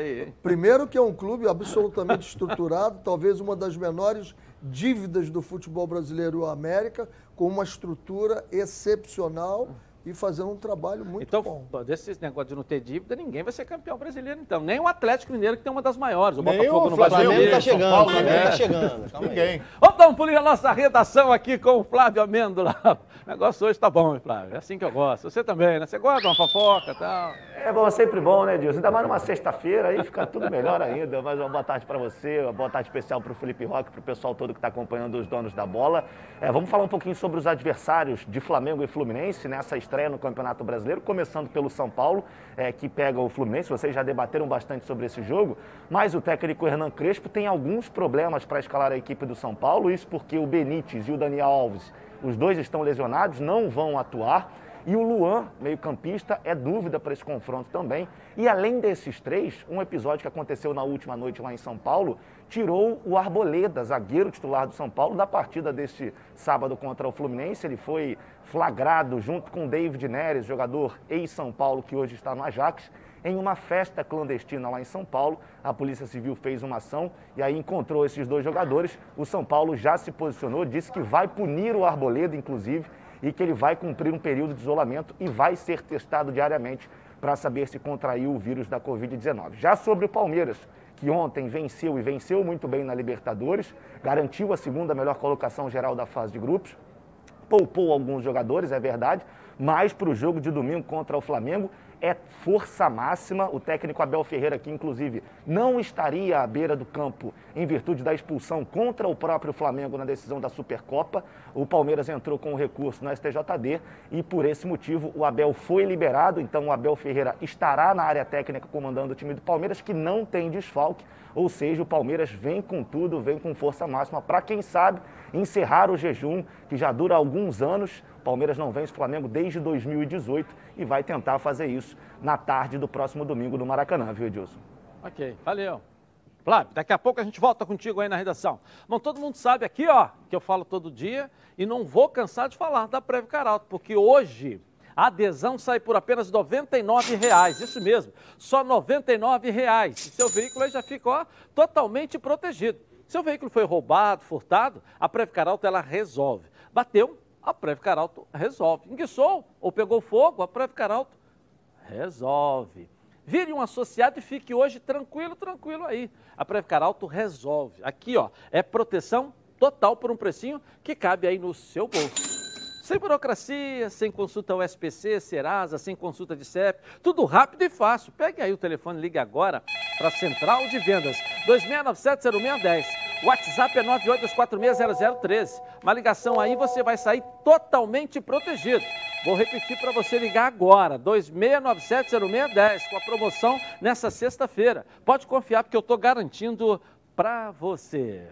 primeiro que é um clube absolutamente estruturado, talvez uma das menores dívidas do futebol brasileiro, o América, com uma estrutura excepcional e fazendo um trabalho muito então, bom. desse negócio de não ter dívida, ninguém vai ser campeão brasileiro, então. Nem o Atlético Mineiro, que tem uma das maiores. O Nem Botafogo o não vai Flamengo tá São chegando, Paulo, o Flamengo né? tá chegando. Calma aí. Ninguém. Vamos dar um pulinho na nossa redação aqui com o Flávio Amêndola. O negócio hoje tá bom, hein, Flávio? É assim que eu gosto. Você também, né? Você gosta de uma fofoca e tal? É bom, sempre bom, né, Dilson? Ainda mais numa sexta-feira, aí fica tudo melhor ainda. Mais uma boa tarde para você, uma boa tarde especial para o Felipe Roque, para o pessoal todo que está acompanhando os donos da bola. É, vamos falar um pouquinho sobre os adversários de Flamengo e Fluminense nessa estreia no Campeonato Brasileiro, começando pelo São Paulo, é, que pega o Fluminense. Vocês já debateram bastante sobre esse jogo, mas o técnico Hernan Crespo tem alguns problemas para escalar a equipe do São Paulo, isso porque o Benítez e o Daniel Alves, os dois estão lesionados, não vão atuar. E o Luan, meio-campista, é dúvida para esse confronto também. E além desses três, um episódio que aconteceu na última noite lá em São Paulo tirou o Arboleda, zagueiro titular do São Paulo, da partida deste sábado contra o Fluminense. Ele foi flagrado junto com David Neres, jogador ex-São Paulo que hoje está no Ajax, em uma festa clandestina lá em São Paulo. A Polícia Civil fez uma ação e aí encontrou esses dois jogadores. O São Paulo já se posicionou, disse que vai punir o Arboleda, inclusive, e que ele vai cumprir um período de isolamento e vai ser testado diariamente para saber se contraiu o vírus da Covid-19. Já sobre o Palmeiras, que ontem venceu e venceu muito bem na Libertadores, garantiu a segunda melhor colocação geral da fase de grupos, poupou alguns jogadores, é verdade, mas para o jogo de domingo contra o Flamengo é força máxima. O técnico Abel Ferreira, que inclusive não estaria à beira do campo em virtude da expulsão contra o próprio Flamengo na decisão da Supercopa. O Palmeiras entrou com o recurso no STJD e por esse motivo o Abel foi liberado. Então o Abel Ferreira estará na área técnica comandando o time do Palmeiras, que não tem desfalque. Ou seja, o Palmeiras vem com tudo, vem com força máxima para, quem sabe, encerrar o jejum que já dura alguns anos. Palmeiras não vence o Flamengo desde 2018 e vai tentar fazer isso na tarde do próximo domingo no Maracanã, viu, Edilson? Ok, valeu. Flávio, daqui a pouco a gente volta contigo aí na redação. Bom, todo mundo sabe aqui, ó, que eu falo todo dia e não vou cansar de falar da Preve Caralto, porque hoje a adesão sai por apenas R$ 99,00. Isso mesmo, só R$ 99,00. E seu veículo aí já fica ó, totalmente protegido. Seu veículo foi roubado, furtado, a Preve Caralto ela resolve. Bateu, a Preve Caralto resolve. Enguiçou ou pegou fogo, a Preve Caralto resolve. Vire um associado e fique hoje tranquilo, tranquilo aí. A Preve Caralto resolve. Aqui, ó, é proteção total por um precinho que cabe aí no seu bolso. Sem burocracia, sem consulta ao SPC, Serasa, sem consulta de CEP, tudo rápido e fácil. Pegue aí o telefone, ligue agora para a Central de Vendas, 2697-0610. O WhatsApp é 982460013. Uma ligação aí você vai sair totalmente protegido. Vou repetir para você ligar agora, 2697-0610, com a promoção nessa sexta-feira. Pode confiar porque eu estou garantindo para você.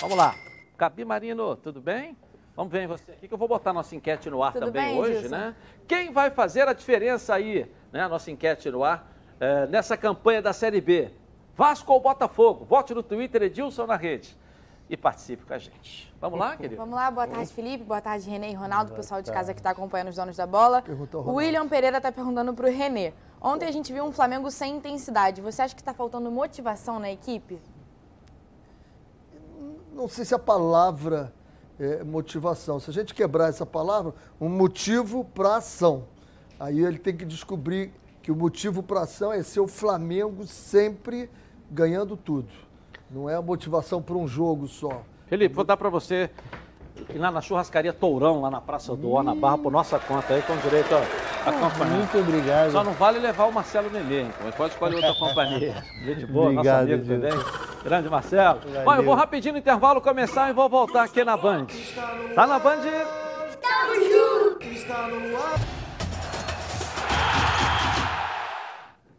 Vamos lá. Gabi Marino, tudo bem? Vamos ver você aqui que eu vou botar nossa enquete no ar tudo também bem, hoje, Gilson? né? Quem vai fazer a diferença aí, né? A nossa enquete no ar, é, nessa campanha da Série B? Vasco ou Botafogo? Vote no Twitter Edilson na rede e participe com a gente. Vamos lá, querido? Vamos lá, boa tarde, Felipe, boa tarde, Renê e Ronaldo, pessoal de casa que está acompanhando os donos da bola. O William Pereira está perguntando para o Renê. Ontem a gente viu um Flamengo sem intensidade. Você acha que está faltando motivação na equipe? Não sei se a palavra é motivação. Se a gente quebrar essa palavra, um motivo para ação. Aí ele tem que descobrir que o motivo para ação é ser o Flamengo sempre ganhando tudo. Não é a motivação para um jogo só. Felipe, vou dar para você ir lá na churrascaria Tourão, lá na Praça do Ó, na Barra, por nossa conta aí, com direito a, a companhia. Muito obrigado. Só não vale levar o Marcelo Nelê, então. Pode escolher outra companhia. Gente boa, obrigado, nosso amigo também. Grande Marcelo. Valeu. Bom, eu vou rapidinho no intervalo começar e vou voltar aqui na Band. Tá na Band? Estamos juntos!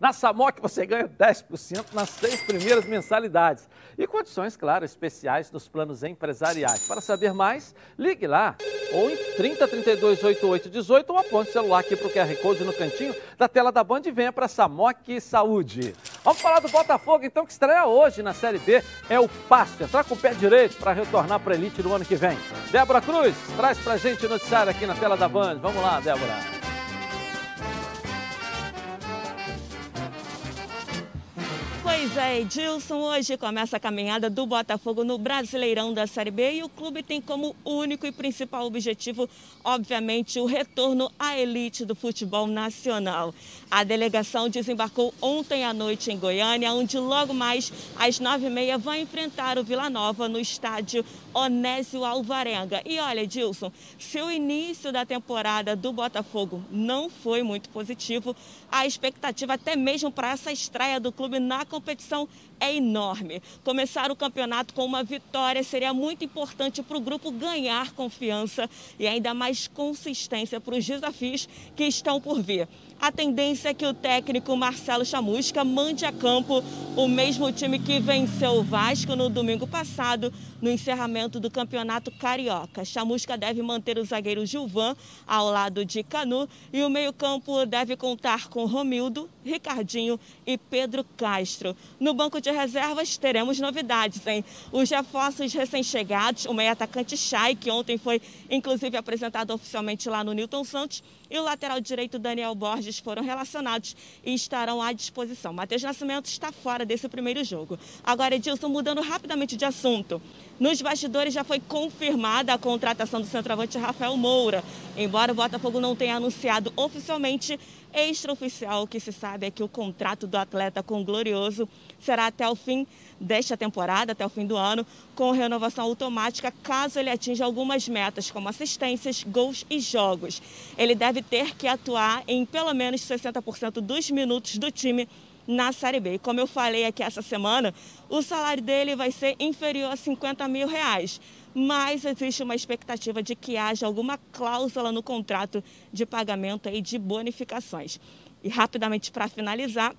Na Samoc você ganha 10% nas seis primeiras mensalidades. E condições, claro, especiais nos planos empresariais. Para saber mais, ligue lá ou em 30 32 88 18 ou aponte o celular aqui para o QR Code no cantinho da tela da Band e venha para Samoc Saúde. Vamos falar do Botafogo então, que estreia hoje na Série B. É o Pasto. Entrar com o pé direito para retornar para a elite no ano que vem. Débora Cruz, traz para gente o noticiário aqui na tela da Band. Vamos lá, Débora. Pois é, Edilson, hoje começa a caminhada do Botafogo no Brasileirão da Série B e o clube tem como único e principal objetivo, obviamente, o retorno à elite do futebol nacional. A delegação desembarcou ontem à noite em Goiânia, onde logo mais às nove e meia vai enfrentar o Vila Nova no estádio Onésio Alvarenga. E olha, Edilson, se o início da temporada do Botafogo não foi muito positivo, a expectativa até mesmo para essa estreia do clube na competição é enorme. Começar o campeonato com uma vitória seria muito importante para o grupo ganhar confiança e ainda mais consistência para os desafios que estão por vir. A tendência é que o técnico Marcelo Chamusca mande a campo o mesmo time que venceu o Vasco no domingo passado, no encerramento do Campeonato Carioca. Chamusca deve manter o zagueiro Gilvan ao lado de Canu e o meio-campo deve contar com Romildo, Ricardinho e Pedro Castro. No banco de reservas teremos novidades, hein? Os reforços recém-chegados, o meio-atacante Chay, que ontem foi inclusive apresentado oficialmente lá no Newton Santos, e o lateral direito Daniel Borges foram relacionados e estarão à disposição. Matheus Nascimento está fora desse primeiro jogo. Agora, Edilson, mudando rapidamente de assunto. Nos bastidores já foi confirmada a contratação do centroavante Rafael Moura. Embora o Botafogo não tenha anunciado oficialmente, extraoficial que se sabe é que o contrato do atleta com o Glorioso será até o fim desta temporada, até o fim do ano, com renovação automática caso ele atinja algumas metas, como assistências, gols e jogos. Ele deve ter que atuar em pelo menos 60% dos minutos do time na Série B. E como eu falei aqui essa semana, o salário dele vai ser inferior a 50 mil reais. Mas existe uma expectativa de que haja alguma cláusula no contrato de pagamento aí de bonificações. E rapidamente para finalizar,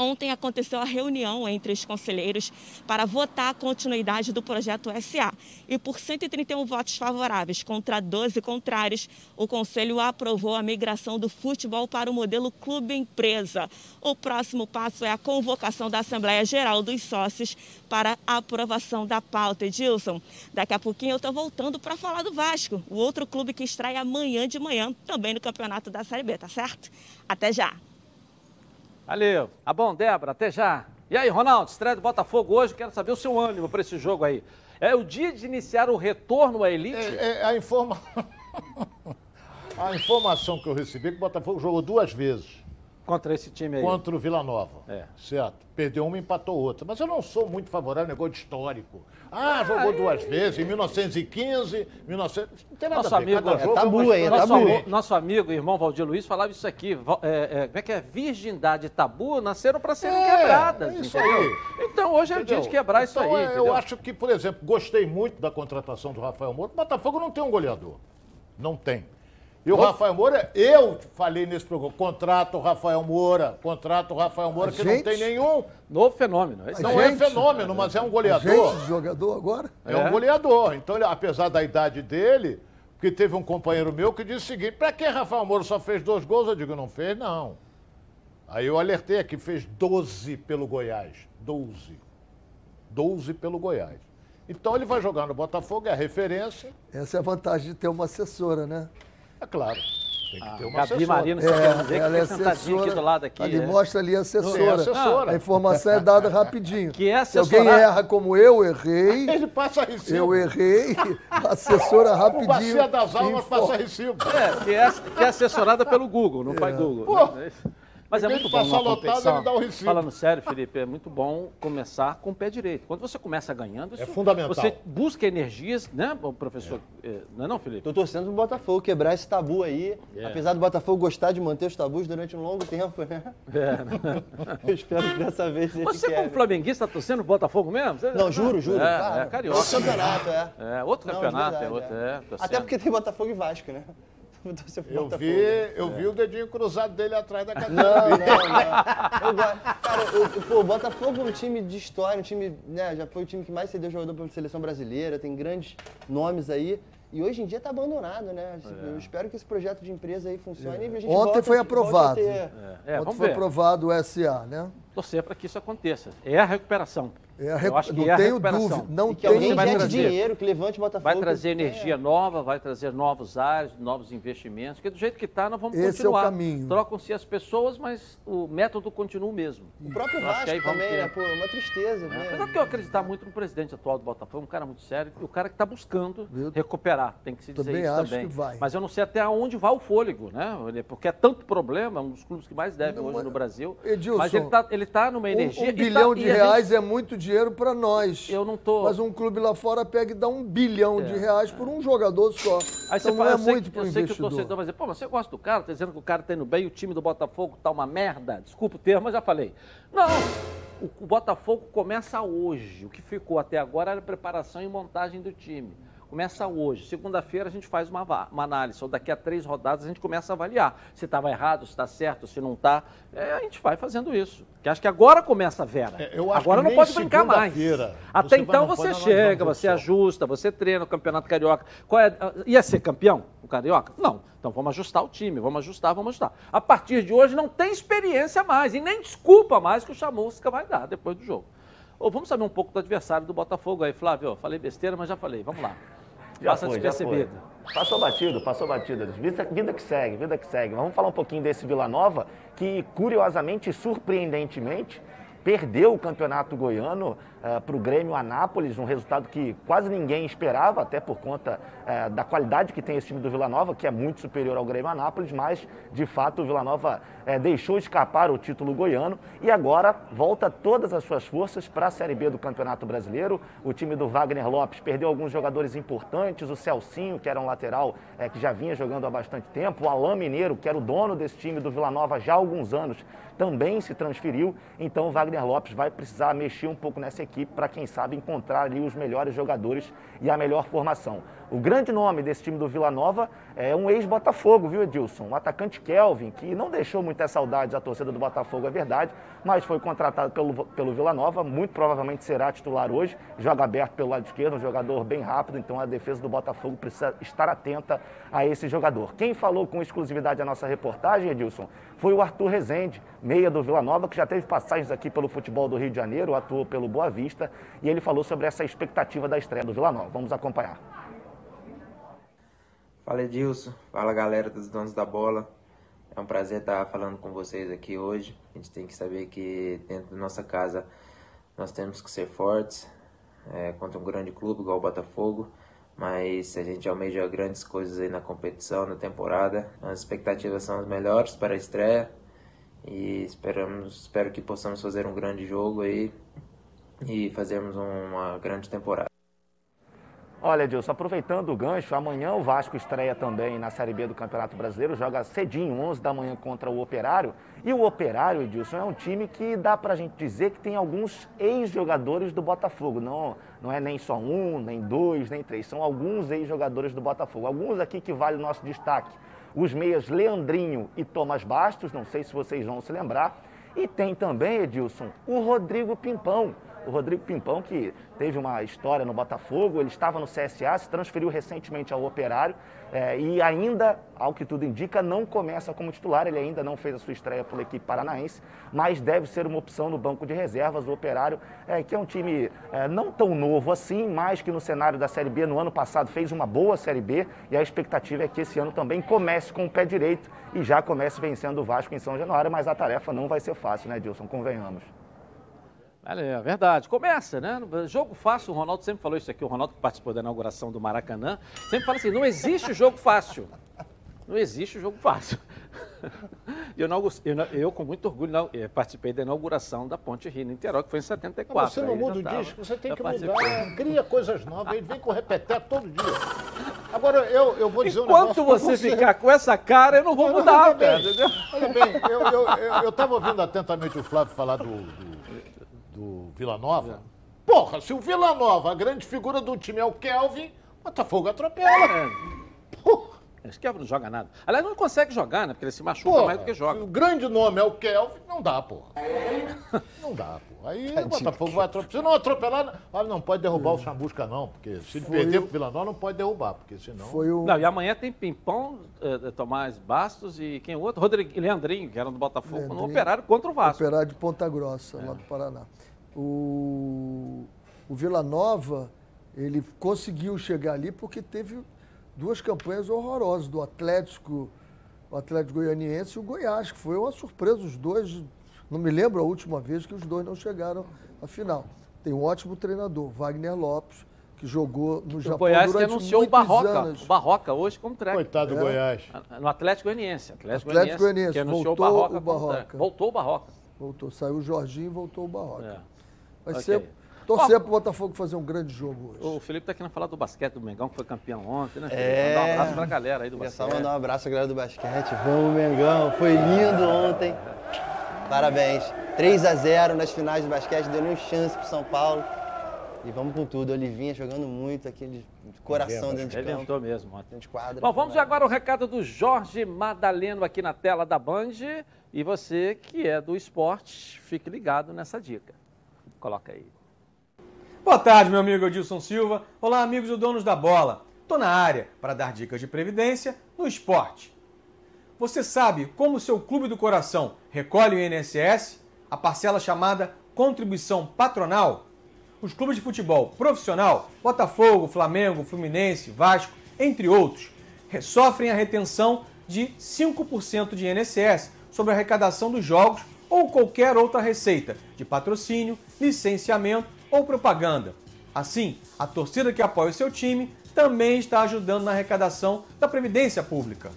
ontem aconteceu a reunião entre os conselheiros para votar a continuidade do projeto SA. E por 131 votos favoráveis contra 12 contrários, o Conselho aprovou a migração do futebol para o modelo clube-empresa. O próximo passo é a convocação da Assembleia Geral dos Sócios para a aprovação da pauta. Edilson, daqui a pouquinho eu estou voltando para falar do Vasco, o outro clube que estreia amanhã de manhã, também no campeonato da Série B, tá certo? Até já! Valeu. Tá bom, Débora, até já. E aí, Ronaldo, estreia do Botafogo hoje, quero saber o seu ânimo para esse jogo aí. É o dia de iniciar o retorno à elite? É, é a, informa... a informação que eu recebi é que o Botafogo jogou duas vezes. Contra esse time aí. Contra o Vila Nova. É. Certo. Perdeu uma e empatou outra. Mas eu não sou muito favorável ao negócio histórico. Ah, jogou duas vezes, em 1915, 19... não tem nada nosso a ver. Amigo, é tabu aí, é nosso, tabu. Nosso amigo, irmão Valdir Luiz, falava isso aqui. É, é, como é que é? Virgindade e tabu nasceram para serem é, quebradas. É isso entendeu? aí. Então hoje é o dia de quebrar então, isso aí. É, eu acho que, por exemplo, gostei muito da contratação do Rafael Moura. O Botafogo não tem um goleador. Não tem. E o Rafael Moura, eu falei nesse programa, contrato o Rafael Moura, contrato o Rafael Moura, a que gente? não tem nenhum. Novo fenômeno. É não é gente? é fenômeno, mas é um goleador. Gente jogador agora? É, é, um goleador. Então, ele, apesar da idade dele, porque teve um companheiro meu que disse o seguinte: pra que Rafael Moura só fez dois gols? Eu digo, não fez, não. Aí eu alertei aqui, fez 12 pelo Goiás. 12. 12 pelo Goiás. Então ele vai jogar no Botafogo, é a referência. Essa é a vantagem de ter uma assessora, né? É claro. Tem que ah, ter uma Gabi assessora. Marino, você é, quer dizer ela que é assessora, aqui do lado aqui. Ali é. mostra ali a assessora. É assessora. A informação é dada rapidinho. Que é assessora. Se alguém erra como eu, errei. Ele passa recibo. Eu errei, a assessora rapidinho. O bacia das almas passa recibo. É, que é, que é assessorada pelo Google, não é. faz Google. Pô. Né? Mas é muito bom uma competição. Lotado, ele dá o Falando sério, Felipe, é muito bom começar com o pé direito. Quando você começa ganhando, isso, é fundamental. Você busca energias, né, professor? É. Não é não, Felipe? Tô torcendo pro Botafogo quebrar esse tabu aí. É. Apesar do Botafogo gostar de manter os tabus durante um longo tempo, né? É. Eu espero que dessa vez ele Você, como flamenguista, tá torcendo pro Botafogo mesmo? Você... Não, juro, juro. É, claro. é carioca. Outro campeonato, é. É, outro campeonato, verdade, é outro. É. Tá Até porque tem Botafogo e Vasco, né? Eu vi, eu é. vi o dedinho cruzado dele atrás da cadeira. Não, não, não. cara, o, pô, o Botafogo é um time de história, um time, né, já foi o time que mais cedeu jogador para a seleção brasileira, tem grandes nomes aí. E hoje em dia está abandonado, né? É. Eu espero que esse projeto de empresa aí funcione. É. Ontem foi aprovado. É. É, Ontem foi ver. aprovado o SA, né? Torcer para que isso aconteça. É a recuperação. É a recu... Eu acho que não é tenho dúvida. Não que alguém vai trazer dinheiro, que levante o Botafogo. Vai trazer energia nova, vai trazer novos ares, novos investimentos. Porque do jeito que está, nós vamos Esse continuar. Esse é o caminho. Trocam-se as pessoas, mas o método continua o mesmo. O próprio Vasco também, ter... né? Pô, uma tristeza. É. Apesar que eu acreditar muito no presidente atual do Botafogo, um cara muito sério, e o cara que está buscando eu recuperar. Tem que se dizer também isso acho também. Que vai. Mas eu não sei até onde vai o fôlego, né? Porque é tanto problema, um dos clubes que mais deve não, hoje no Brasil. Edilson, mas ele está ele tá numa energia. Um, um bilhão tá, de reais gente... é muito dinheiro para nós. Eu não tô. Mas um clube lá fora pega e dá um bilhão é, de reais por um jogador só. Aí então você não fala, é muito para o investidor. Eu sei que o torcedor vai dizer, pô, mas você gosta do cara, tá dizendo que o cara tá indo bem, o time do Botafogo tá uma merda. Desculpa o termo, mas já falei. Não, o, o Botafogo começa hoje. O que ficou até agora era preparação e montagem do time. Começa hoje. Segunda-feira a gente faz uma, uma, análise, ou daqui a três rodadas a gente começa a avaliar se estava errado, se está certo, se não está. É, a gente vai fazendo isso. Que acho que agora começa a Vera. É, agora não pode brincar mais. Até então você chega, você ajusta, você treina o Campeonato Carioca. Qual é, ia ser campeão o Carioca? Não. Então vamos ajustar o time, vamos ajustar, vamos ajustar. A partir de hoje não tem experiência mais e nem desculpa mais que o Chamusca vai dar depois do jogo. Ou vamos saber um pouco do adversário do Botafogo aí, Flávio. Falei besteira, mas já falei. Vamos lá. Já Passa foi, foi. Passou batido, passou batido. Vida, vida que segue, vida que segue. Vamos falar um pouquinho desse Vila Nova, que curiosamente e surpreendentemente perdeu o campeonato goiano uh, eh, para o Grêmio Anápolis, um resultado que quase ninguém esperava, até por conta uh, da qualidade que tem esse time do Vila Nova, que é muito superior ao Grêmio Anápolis, mas de fato o Vila Nova uh, deixou escapar o título goiano e agora volta todas as suas forças para a Série B do Campeonato Brasileiro. O time do Wagner Lopes perdeu alguns jogadores importantes, o Celcinho, que era um lateral que já vinha jogando há bastante tempo, o Alain Mineiro, que era o dono desse time do Vila Nova já há alguns anos, também se transferiu, então o Wagner Lopes vai precisar mexer um pouco nessa equipe para, quem sabe, encontrar ali os melhores jogadores e a melhor formação. O grande nome desse time do Vila Nova é um ex-Botafogo, viu, Edilson? O atacante Kelvin, que não deixou muitas saudades à torcida do Botafogo, é verdade, mas foi contratado pelo, pelo Vila Nova, muito provavelmente será titular hoje, joga aberto pelo lado esquerdo, um jogador bem rápido, então a defesa do Botafogo precisa estar atenta a esse jogador. Quem falou com exclusividade a nossa reportagem, Edilson, foi o Arthur Rezende, meia do Vila Nova, que já teve passagens aqui pelo futebol do Rio de Janeiro, atuou pelo Boa Vista, e ele falou sobre essa expectativa da estreia do Vila Nova. Vamos acompanhar. Fala Edilson, fala galera dos donos da bola. É um prazer estar falando com vocês aqui hoje. A gente tem que saber que dentro da nossa casa nós temos que ser fortes é, contra um grande clube igual o Botafogo. Mas a gente almeja grandes coisas aí na competição, na temporada. As expectativas são as melhores para a estreia e esperamos, espero que possamos fazer um grande jogo aí e fazermos uma grande temporada. Olha, Edilson, aproveitando o gancho, amanhã o Vasco estreia também na Série B do Campeonato Brasileiro, joga cedinho, 11 da manhã contra o Operário. E o Operário, Edilson, é um time que dá pra gente dizer que tem alguns ex-jogadores do Botafogo. Não, não é nem só um, nem dois, nem três, são alguns ex-jogadores do Botafogo. Alguns aqui que vale o nosso destaque. Os meias Leandrinho e Thomas Bastos, não sei se vocês vão se lembrar. E tem também, Edilson, o Rodrigo Pimpão o Rodrigo Pimpão, que teve uma história no Botafogo, ele estava no CSA, se transferiu recentemente ao Operário é, e ainda, ao que tudo indica, não começa como titular. Ele ainda não fez a sua estreia pela equipe paranaense, mas deve ser uma opção no banco de reservas. O Operário, é, que é um time é, não tão novo assim, mas que no cenário da Série B no ano passado fez uma boa Série B e a expectativa é que esse ano também comece com o pé direito e já comece vencendo o Vasco em São Januário, mas a tarefa não vai ser fácil, né, Dilson? Convenhamos. É verdade. Começa, né? Jogo fácil, o Ronaldo sempre falou isso aqui, o Ronaldo que participou da inauguração do Maracanã, sempre fala assim, não existe jogo fácil. Não existe jogo fácil. Eu, eu, eu, com muito orgulho, não, eh, participei da inauguração da Ponte Rio Niterói, que foi em 74. Mas você não muda o disco, você tem que mudar, cria coisas novas, ele vem com repeteco todo dia. Agora, eu, eu vou dizer Enquanto um negócio você, você ficar com essa cara, eu não vou mudar, velho. Olha bem, eu estava ouvindo atentamente o Flávio falar do, do do Vila Nova. É. Porra, se o Vila Nova, a grande figura do time é o Kelvin, Botafogo atropela. É. Porra. Esse Kelvin não joga nada. Aliás, não consegue jogar, né? Porque ele se machuca porra, mais do que joga. o grande nome é o Kelvin, não dá, porra. Não dá, porra. Aí o Botafogo vai atropelar. Se não atropelar, olha, não pode derrubar o Chambusca, não. Porque se ele perder o... pro Vila Nova, não pode derrubar, porque senão... Foi o... Não, e amanhã tem Pimpão, eh, Tomás Bastos e quem é o outro? Rodrigo Leandrinho, que era do Botafogo, Leandrinho, no Operário contra o Vasco. Operário de Ponta Grossa, é. lá do Paraná. O, o Vila Nova, ele conseguiu chegar ali porque teve duas campanhas horrorosas, do Atlético, o Atlético Goianiense e o Goiás, que foi uma surpresa, os dois, não me lembro a última vez que os dois não chegaram à final. Tem um ótimo treinador, Wagner Lopes, que jogou no o Japão Goiás durante que anunciou o Barroca, anos. o Barroca hoje como técnico. Coitado do é. Goiás. No Atlético Goianiense. Atlético, Atlético Goianiense, que anunciou voltou o Barroca. O Barroca. Voltou o Barroca. Voltou, saiu o Jorginho e voltou o Barroca. É. Vai okay. ser. Torcer para o Botafogo fazer um grande jogo hoje. O Felipe está querendo falar do basquete do Mengão, que foi campeão ontem, né? É... Mandar um abraço para a galera aí do basquete. Só mandar um abraço à galera do basquete. Vamos, Mengão. Foi lindo ontem. Parabéns. 3 a 0 nas finais do basquete, deu nem chance para São Paulo. E vamos com tudo. Olivinha jogando muito, aquele coração dentro de campo. Reventou mesmo Dentro de quadra. Bom, vamos agora o recado do Jorge Madaleno aqui na tela da Band. E você que é do esporte, fique ligado nessa dica. Coloca aí. Boa tarde, meu amigo Edilson Silva. Olá, amigos do Donos da Bola. Estou na área para dar dicas de previdência no esporte. Você sabe como o seu clube do coração recolhe o INSS, a parcela chamada contribuição patronal? Os clubes de futebol profissional, Botafogo, Flamengo, Fluminense, Vasco, entre outros, sofrem a retenção de 5% de INSS sobre a arrecadação dos jogos ou qualquer outra receita de patrocínio, licenciamento ou propaganda. Assim, a torcida que apoia o seu time também está ajudando na arrecadação da Previdência Pública.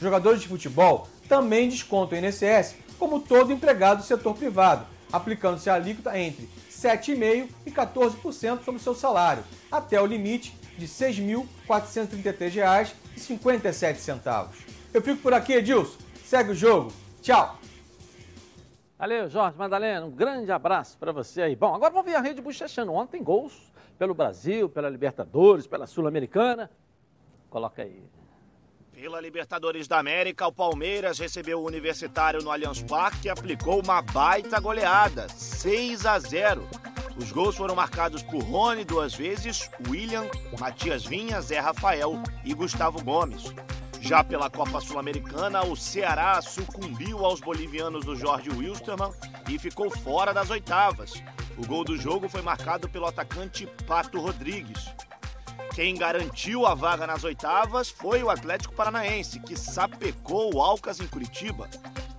Jogadores de futebol também descontam o INSS, como todo empregado do setor privado, aplicando-se a alíquota entre 7,5% e 14% sobre o seu salário, até o limite de R$ 6.433,57. Eu fico por aqui, Edilson. Segue o jogo. Tchau! Valeu, Jorge Madalena, um grande abraço para você aí. Bom, agora vamos ver a rede bochechando. Ontem gols pelo Brasil, pela Libertadores, pela Sul-Americana. Coloca aí. Pela Libertadores da América, o Palmeiras recebeu o Universitário no Allianz Parque e aplicou uma baita goleada, 6 a 0. Os gols foram marcados por Rony duas vezes, William, Matias Vinha, Zé Rafael e Gustavo Gomes. Já pela Copa Sul-Americana, o Ceará sucumbiu aos bolivianos do Jorge Wilstermann e ficou fora das oitavas. O gol do jogo foi marcado pelo atacante Pato Rodrigues. Quem garantiu a vaga nas oitavas foi o Atlético Paranaense, que sapecou o Alcas em Curitiba.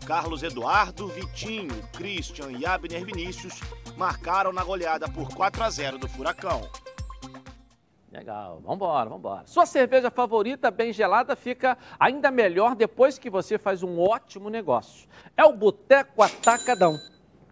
Carlos Eduardo, Vitinho, Christian e Abner Vinícius marcaram na goleada por 4 a 0 do Furacão. Legal, vambora, vambora. Sua cerveja favorita, bem gelada, fica ainda melhor depois que você faz um ótimo negócio. É o Boteco Atacadão,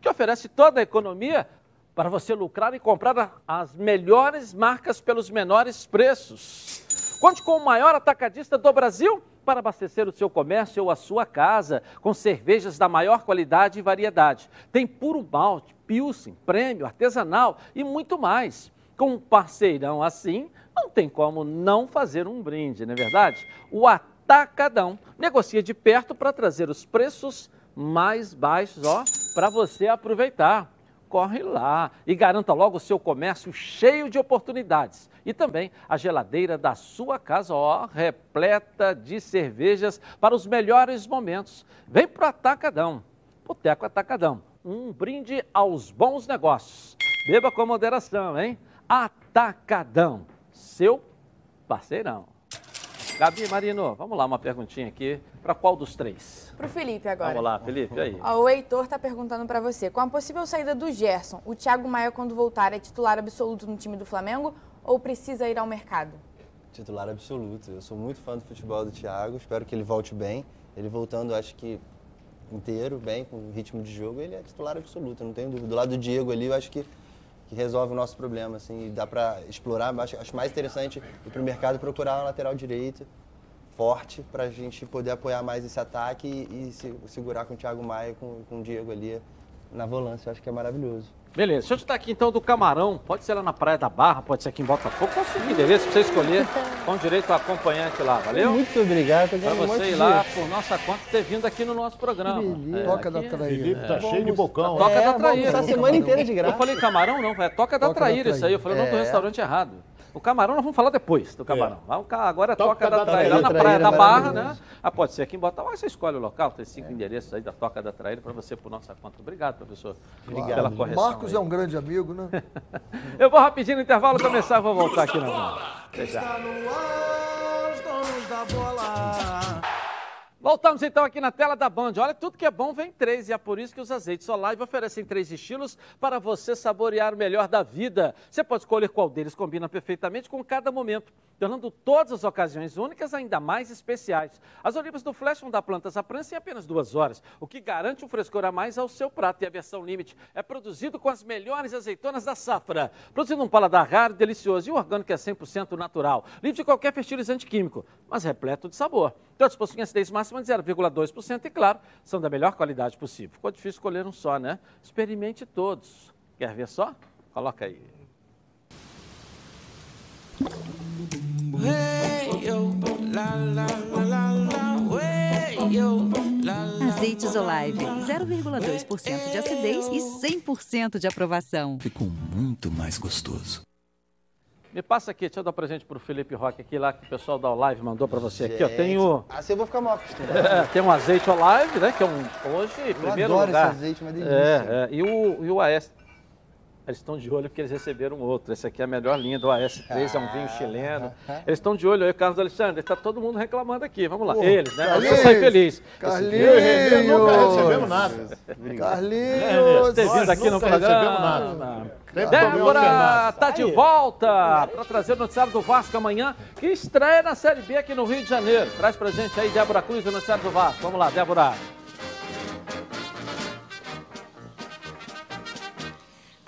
que oferece toda a economia para você lucrar e comprar as melhores marcas pelos menores preços. Conte com o maior atacadista do Brasil para abastecer o seu comércio ou a sua casa com cervejas da maior qualidade e variedade. Tem puro malte, pilsen, prêmio, artesanal e muito mais. Com um parceirão assim, não tem como não fazer um brinde, não é verdade? O Atacadão negocia de perto para trazer os preços mais baixos, ó, para você aproveitar corre lá e garanta logo o seu comércio cheio de oportunidades. E também a geladeira da sua casa, ó, repleta de cervejas para os melhores momentos. Vem pro Atacadão, Boteco Atacadão. Um brinde aos bons negócios. Beba com moderação, hein? Atacadão, seu parceirão. Gabi Marino, vamos lá, uma perguntinha aqui. Para qual dos três? Para o Felipe agora. Vamos lá, Felipe, aí. Ó, o Heitor está perguntando para você. Com a possível saída do Gerson, o Thiago Maia, quando voltar, é titular absoluto no time do Flamengo ou precisa ir ao mercado? Titular absoluto. Eu sou muito fã do futebol do Thiago, espero que ele volte bem. Ele voltando, acho que inteiro, bem, com ritmo de jogo, ele é titular absoluto, não tenho dúvida. Do lado do Diego ali, eu acho que que resolve o nosso problema, assim, dá para explorar, acho, acho mais interessante ir para o mercado procurar uma lateral direito forte para a gente poder apoiar mais esse ataque e, e se, segurar com o Thiago Maia, com, com o Diego ali na volância, acho que é maravilhoso. Beleza, deixa eu te dar aqui então do Camarão. Pode ser lá na Praia da Barra, pode ser aqui em Botafogo. Qual o endereço pra você escolher com direito ao acompanhante lá, valeu? Muito obrigado. Pra você ir lá por nossa conta ter vindo aqui no nosso programa. É, Toca da Traíra. Felipe tá cheio de bocão. Toca é, da Traíra. a semana inteira de graça. Eu falei Camarão não, é Toca da Toca da Traíra isso aí. Eu falei, não, do É. restaurante errado. O camarão nós vamos falar depois do camarão. É. Vamos cá, Agora é Toca Toca, da da Traíra, lá na Traíra, Praia da Barra, né? Ah, pode ser aqui em Botafogo. Você escolhe o local, tem cinco endereços aí da Toca da Traíra para você por nossa conta. Obrigado, professor, pela correção. Marcos aí. é um grande amigo, né? Eu vou rapidinho no intervalo começar, vou voltar aqui na bola. Até já. Voltamos então aqui na tela da Band. Olha, tudo que é bom vem três e é por isso que os azeites Olive oferecem três estilos para você saborear o melhor da vida. Você pode escolher qual deles combina perfeitamente com cada momento, tornando todas as ocasiões únicas ainda mais especiais. As olivas do Flash vão dar plantas à prancha em apenas duas horas, o que garante um frescor a mais ao seu prato. E a versão Limite é produzido com as melhores azeitonas da safra, produzindo um paladar raro, delicioso e o orgânico é 100% natural, livre de qualquer fertilizante químico, mas repleto de sabor. Todos possuem acidez máxima de 0,2% e, claro, são da melhor qualidade possível. Ficou difícil escolher um só, né? Experimente todos. Quer ver só? Coloca aí. Azeites Olive, 0,2% de acidez e 100% de aprovação. Ficou muito mais gostoso. Me passa aqui, deixa eu dar um presente pro Felipe Roque aqui lá, que o pessoal da Olive mandou para você aqui. Ó, tem o, Assim eu vou ficar mal acostumado. é, tem um azeite Olive, né? Que é um, hoje, em primeiro adoro lugar. esse azeite, uma delícia. É, é, e o, e o AS. Eles estão de olho porque eles receberam outro. Esse aqui é a melhor linha do AS3, é um vinho chileno. Eles estão de olho aí, Carlos Alexandre. Está todo mundo reclamando aqui. Vamos lá. Pô, Eles, né? Você Carlinhos, sai feliz. Carlinhos. Nunca recebemos nada. Carlinhos! Ter vindo aqui no nunca programa. recebemos nada. Sempre Débora está de volta para trazer o noticiário do Vasco amanhã, que estreia na Série B aqui no Rio de Janeiro. Traz pra gente aí, Débora Cruz, o noticiário do Vasco. Vamos lá, Débora.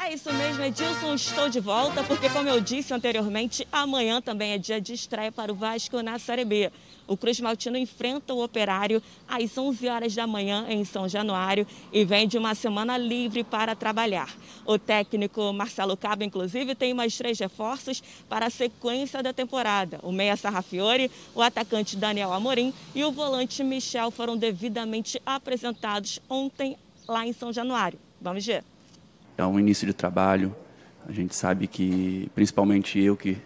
É isso mesmo, Edilson. Estou de volta porque, como eu disse anteriormente, amanhã também é dia de estreia para o Vasco na Série B. O Cruz Maltino enfrenta o Operário às 11 horas da manhã em São Januário e vem de uma semana livre para trabalhar. O técnico Marcelo Cabo, inclusive, tem mais três reforços para a sequência da temporada. O meia Sarrafiore, o atacante Daniel Amorim e o volante Michel foram devidamente apresentados ontem lá em São Januário. Vamos ver. É um início de trabalho. A gente sabe que, principalmente eu que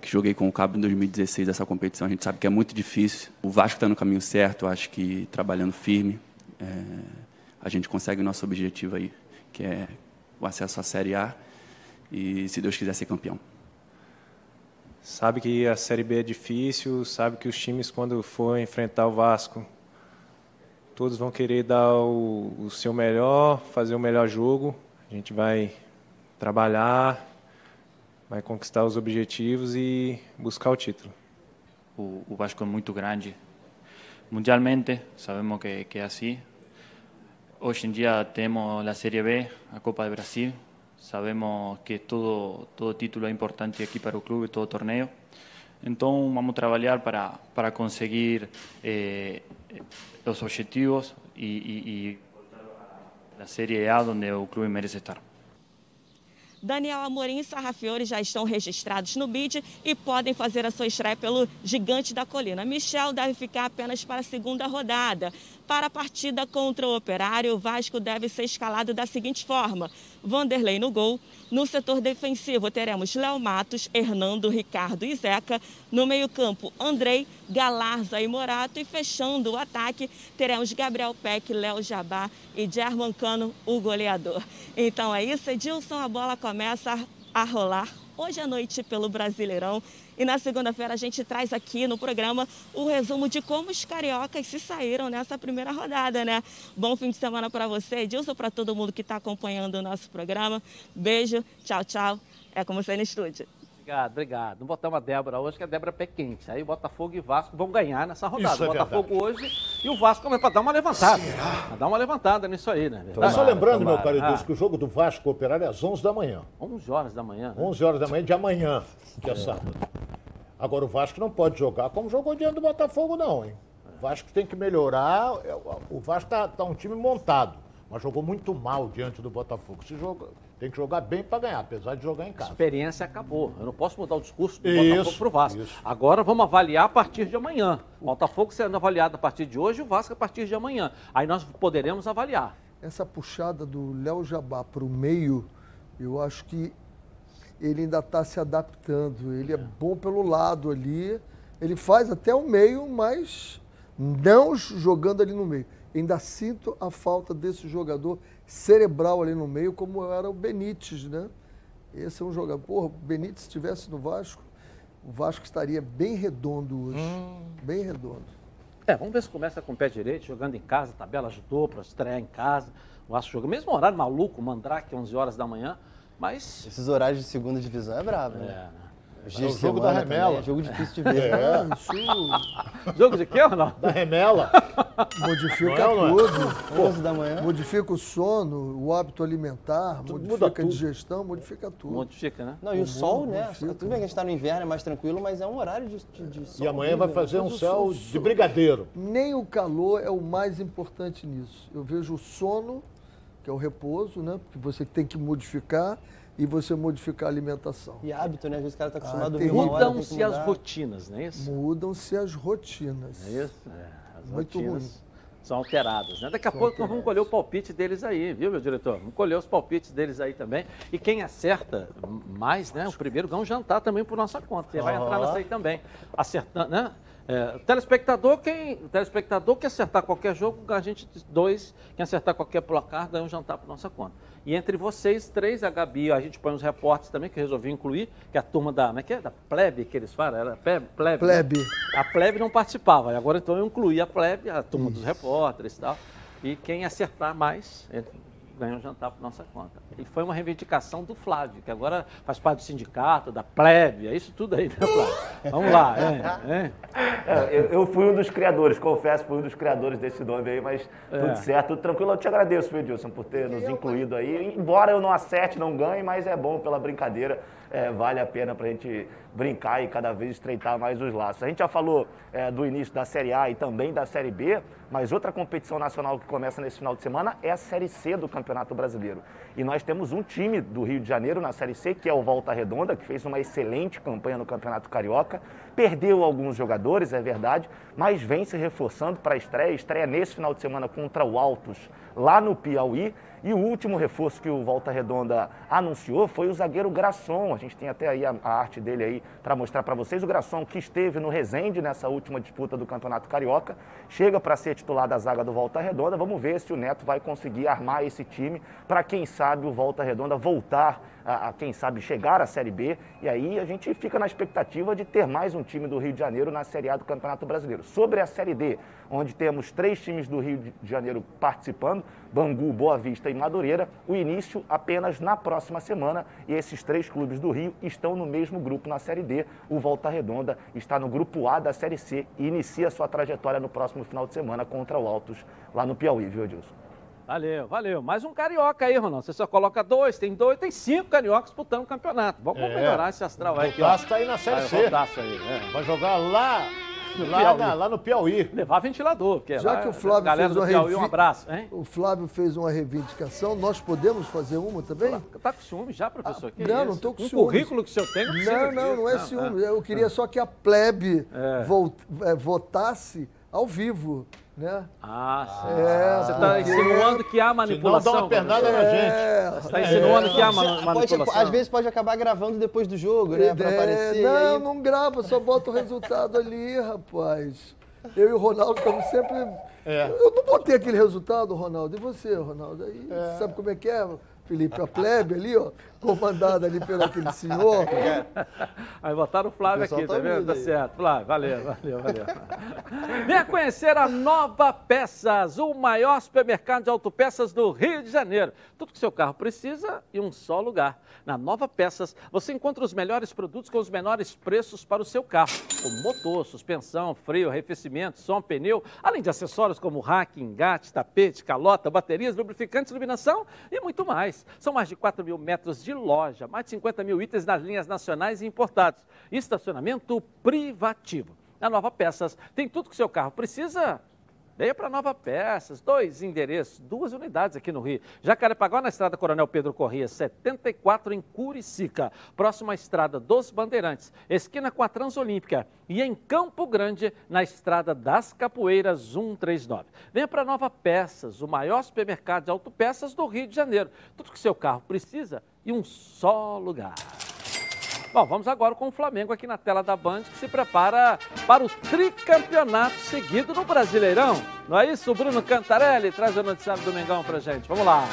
que joguei com o Cabo em 2016 essa competição, a gente sabe que é muito difícil. O Vasco está no caminho certo, acho que trabalhando firme, é, a gente consegue o nosso objetivo aí, que é o acesso à Série A e, se Deus quiser, ser campeão. Sabe que a Série B é difícil, sabe que os times, quando for enfrentar o Vasco, todos vão querer dar o, o seu melhor, fazer o melhor jogo. A gente vai trabalhar, vai conquistar os objetivos e buscar o título. O, o Vasco é muito grande. Mundialmente, sabemos que, que é assim. Hoje em dia temos a Série B, a Copa do Brasil. Sabemos que todo, todo título é importante aqui para o clube, todo torneio. Então, vamos trabalhar para, para conseguir eh, os objetivos e, e, e a Série A, onde o clube merece estar. Daniel Amorim e Sarrafiore já estão registrados no BID e podem fazer a sua estreia pelo Gigante da Colina. Michel deve ficar apenas para a segunda rodada. Para a partida contra o Operário, o Vasco deve ser escalado da seguinte forma: Vanderlei no gol. No setor defensivo, teremos Léo Matos, Hernando, Ricardo e Zeca. No meio-campo, Andrei, Galarza e Morato. E fechando o ataque, teremos Gabriel Peck, Léo Jabá e German Cano, o goleador. Então é isso, Edilson. A bola começa a rolar hoje à noite pelo Brasileirão. E na segunda-feira a gente traz aqui no programa o resumo de como os cariocas se saíram nessa primeira rodada, né? Bom fim de semana para você, Edilson, para todo mundo que está acompanhando o nosso programa. Beijo, tchau, tchau. É com você no estúdio. Obrigado, obrigado. Não botamos a Débora hoje, que a Débora é pé quente. Aí Botafogo e Vasco vão ganhar nessa rodada. Isso é Botafogo verdade. hoje e o Vasco vai para dar uma levantada. Para dar uma levantada nisso aí, né? Tá só lembrando, meu Tomara. caro Edilson, Ah. que o jogo do Vasco Operário é às 11 da manhã. 11 horas da manhã. né? 11 horas da manhã de amanhã, que é sábado. Agora, o Vasco não pode jogar como jogou diante do Botafogo, não, hein? O Vasco tem que melhorar. É, O Vasco tá, tá um time montado, mas jogou muito mal diante do Botafogo. Se joga, tem que jogar bem para ganhar, apesar de jogar em A casa. experiência acabou. Eu não posso mudar o discurso do Isso, Botafogo para o Vasco. Agora vamos avaliar a partir de amanhã. O Botafogo sendo avaliado a partir de hoje e o Vasco a partir de amanhã. Aí nós poderemos avaliar. Essa puxada do Léo Jabá para o meio, eu acho que ele ainda está se adaptando. Ele é bom pelo lado ali. Ele faz até o meio, mas não jogando ali no meio. Ainda sinto a falta desse jogador cerebral ali no meio, como era o Benítez, né? Esse é um jogador. Porra, o Benítez se estivesse no Vasco, o Vasco estaria bem redondo hoje. Bem redondo. É, vamos ver se começa com o pé direito, jogando em casa, a tabela ajudou para estrear em casa. O Vasco joga, mesmo horário maluco, Mandrake, 11 horas da manhã, mas... Esses horários de segunda divisão é brabo, né? É, né? É o jogo da remela. É jogo difícil de ver. É. Isso Jogo de quê, Ronaldo? Da remela. Modifica Não é não é? tudo. Onze da manhã. Modifica o sono, o hábito alimentar, muda modifica a tudo. digestão, modifica tudo. Modifica, né? Não, e o sol, né? modifica. Tudo bem que a gente tá no inverno, é mais tranquilo, mas é um horário de, de, de sol. E amanhã vai fazer um céu de brigadeiro. Nem o calor é o mais importante nisso. Eu vejo o sono, que é o repouso, né? Porque você tem que modificar e você modificar a alimentação. E hábito, né? Às vezes o cara tá acostumado Ah, a Mudam-se as rotinas, não é isso? Mudam-se as rotinas. É isso? É, as Muito rotinas ruim. são alteradas, né? Daqui a São pouco nós vamos colher o palpite deles aí, viu, meu diretor? Vamos colher os palpites deles aí também. E quem acerta mais, né? O primeiro ganha um jantar também por nossa conta. Você vai entrar nessa aí também. Acertando, né? É, telespectador, quem, telespectador que acertar qualquer jogo, a gente dois, quem acertar qualquer placar, ganha um jantar por nossa conta. E entre vocês três, a Gabi, a gente põe uns repórteres também, que eu resolvi incluir, que é a turma da, como é que é? Da plebe que eles falam? Era plebe? plebe, né? Plebe. A plebe não participava, e agora então eu incluí a plebe, a turma dos repórteres e tal. E quem acertar mais, entre- ganha um jantar por nossa conta. E foi uma reivindicação do Flávio, que agora faz parte do sindicato, da plebe, é isso tudo aí, né, Flávio? Vamos lá, é, é. é eu, eu, fui um dos criadores, confesso, fui um dos criadores desse nome aí, mas é. tudo certo, tudo tranquilo. Eu te agradeço, Edilson, por ter nos incluído aí. Embora eu não acerte, não ganhe, mas é bom pela brincadeira é, vale a pena para a gente brincar e cada vez estreitar mais os laços. A gente já falou é, do início da Série A e também da Série B, mas outra competição nacional que começa nesse final de semana é a Série C do Campeonato Brasileiro. E nós temos um time do Rio de Janeiro na Série C, que é o Volta Redonda, que fez uma excelente campanha no Campeonato Carioca. Perdeu alguns jogadores, é verdade, mas vem se reforçando para a estreia. Estreia nesse final de semana contra o Altos, lá no Piauí. E o último reforço que o Volta Redonda anunciou foi o zagueiro Grasson. A gente tem até aí a, a arte dele aí para mostrar para vocês. O Grasson que esteve no Resende nessa última disputa do Campeonato Carioca, chega para ser titular da zaga do Volta Redonda. Vamos ver se o Neto vai conseguir armar esse time para quem sabe o Volta Redonda voltar a, a, quem sabe, chegar à Série B. E aí a gente fica na expectativa de ter mais um time do Rio de Janeiro na Série A do Campeonato Brasileiro. Sobre a Série D, onde temos três times do Rio de Janeiro participando, Bangu, Boa Vista e Madureira, o início apenas na próxima semana. E esses três clubes do Rio estão no mesmo grupo na Série D. O Volta Redonda está no grupo A da Série C e inicia sua trajetória no próximo final de semana contra o Altos, lá no Piauí, viu, Edilson? Valeu, valeu. Mais um carioca aí, Ronaldo. Você só coloca dois, tem dois, tem cinco cariocas disputando o campeonato. Vamos é. melhorar esse astral aí. O Tasso tá aí na Série C. Vai, aí, é. Vai jogar lá Lá, na, lá, no Piauí. Levar ventilador. Que Já lá, que o Flávio galera fez uma Piauí, um abraço. Hein? O Flávio fez uma reivindicação, nós podemos fazer uma também? Tá com ciúme já, professor? Ah, não, não estou com um ciúme. currículo que o senhor tem? Não, não, não, não é ciúme. Eu queria só que a plebe é. é. votasse ao vivo né? Ah, sim. É, você está insinuando que há manipulação. Não dá uma pernada na gente. Você está insinuando é. que há manipulação. Pode, às vezes pode acabar gravando depois do jogo, né? Para aparecer. Não, aí... não grava, só bota o resultado ali, rapaz. Eu e o Ronaldo estamos sempre. É. Eu não botei aquele resultado, Ronaldo. E você, Ronaldo? Aí é. sabe como é que é? Felipe, a plebe ali, ó, comandada ali pelo aquele senhor. Aí botaram o Flávio o aqui, tá, tá vendo? Tá certo. Flávio, valeu, valeu, valeu. Venha conhecer a Nova Peças, o maior supermercado de autopeças do Rio de Janeiro. Tudo que seu carro precisa em um só lugar. Na Nova Peças, você encontra os melhores produtos com os menores preços para o seu carro, como motor, suspensão, freio, arrefecimento, som, pneu, além de acessórios como rack, engate, tapete, calota, baterias, lubrificantes, iluminação e muito mais mais. São mais de 4 mil metros de loja, mais de 50 mil itens nas linhas nacionais e importados. Estacionamento privativo. A Nova Peças tem tudo que seu carro precisa Venha para Nova Peças, dois endereços, duas unidades aqui no Rio. Jacarepaguá, na estrada Coronel Pedro Corrêa, 74 em Curicica. Próxima à estrada dos Bandeirantes, esquina com a Transolímpica. E em Campo Grande, na estrada das Capoeiras, 139. Venha para Nova Peças, o maior supermercado de autopeças do Rio de Janeiro. Tudo que seu carro precisa em um só lugar. Bom, vamos agora com o Flamengo aqui na tela da Band, que se prepara para o tricampeonato seguido no Brasileirão. Não é isso? O Bruno Cantarelli traz o noticiário do Mengão pra gente. Vamos lá.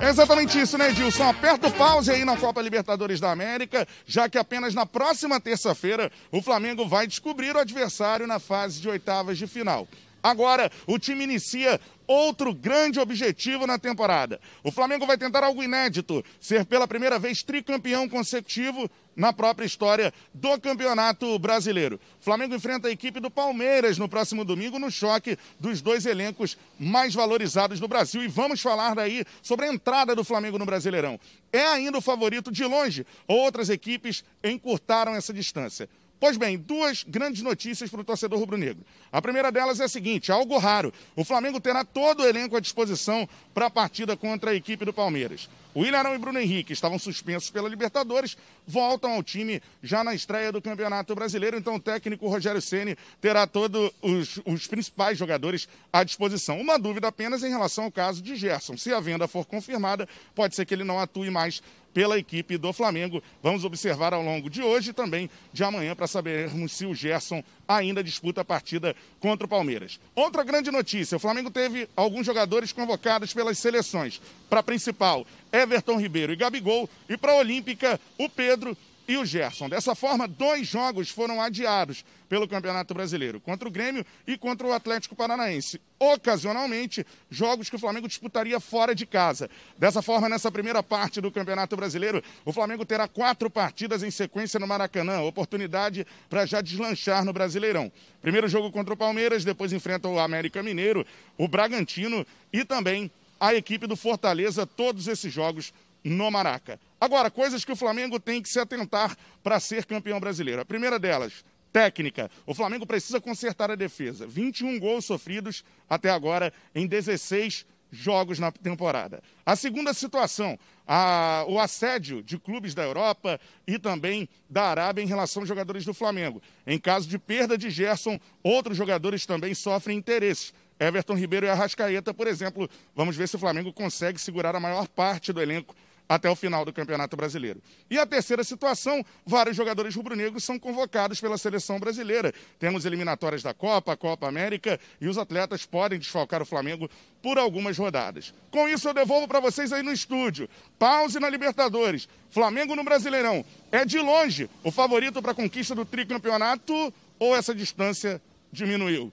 É exatamente isso, né, Edilson? Aperta o pause aí na Copa Libertadores da América, já que apenas na próxima terça-feira o Flamengo vai descobrir o adversário na fase de oitavas de final. Agora, o time inicia outro grande objetivo na temporada. O Flamengo vai tentar algo inédito, ser pela primeira vez tricampeão consecutivo na própria história do Campeonato Brasileiro. O Flamengo enfrenta a equipe do Palmeiras no próximo domingo no choque dos dois elencos mais valorizados do Brasil. E vamos falar daí sobre a entrada do Flamengo no Brasileirão. É ainda o favorito de longe, outras equipes encurtaram essa distância. Pois bem, duas grandes notícias para o torcedor rubro-negro. A primeira delas é a seguinte: algo raro. O Flamengo terá todo o elenco à disposição para a partida contra a equipe do Palmeiras. O Ilharão e Bruno Henrique estavam suspensos pela Libertadores, voltam ao time já na estreia do Campeonato Brasileiro. Então o técnico Rogério Ceni terá todos os, os, principais jogadores à disposição. Uma dúvida apenas em relação ao caso de Gerson. Se a venda for confirmada, pode ser que ele não atue mais pela equipe do Flamengo. Vamos observar ao longo de hoje e também de amanhã para sabermos se o Gerson ainda disputa a partida contra o Palmeiras. Outra grande notícia: o Flamengo teve alguns jogadores convocados pelas seleções. Para a principal, Everton Ribeiro e Gabigol. E para a Olímpica, o Pedro e o Gerson. Dessa forma, dois jogos foram adiados pelo Campeonato Brasileiro, contra o Grêmio e contra o Atlético Paranaense. Ocasionalmente, jogos que o Flamengo disputaria fora de casa. Dessa forma, nessa primeira parte do Campeonato Brasileiro, o Flamengo terá quatro partidas em sequência no Maracanã, oportunidade para já deslanchar no Brasileirão. Primeiro jogo contra o Palmeiras, depois enfrenta o América Mineiro, o Bragantino e também a equipe do Fortaleza, todos esses jogos no Maraca. Agora, coisas que o Flamengo tem que se atentar para ser campeão brasileiro. A primeira delas, técnica. O Flamengo precisa consertar a defesa. 21 gols sofridos até agora em 16 jogos na temporada. A segunda situação, a, o assédio de clubes da Europa e também da Arábia em relação aos jogadores do Flamengo. Em caso de perda de Gerson, outros jogadores também sofrem interesses. Everton Ribeiro e Arrascaeta, por exemplo, vamos ver se o Flamengo consegue segurar a maior parte do elenco até o final do Campeonato Brasileiro. E a terceira situação, vários jogadores rubro-negros são convocados pela seleção brasileira. Temos eliminatórias da Copa, Copa América e os atletas podem desfalcar o Flamengo por algumas rodadas. Com isso eu devolvo para vocês aí no estúdio. Pause na Libertadores. Flamengo no Brasileirão. É de longe o favorito para a conquista do tricampeonato ou essa distância diminuiu?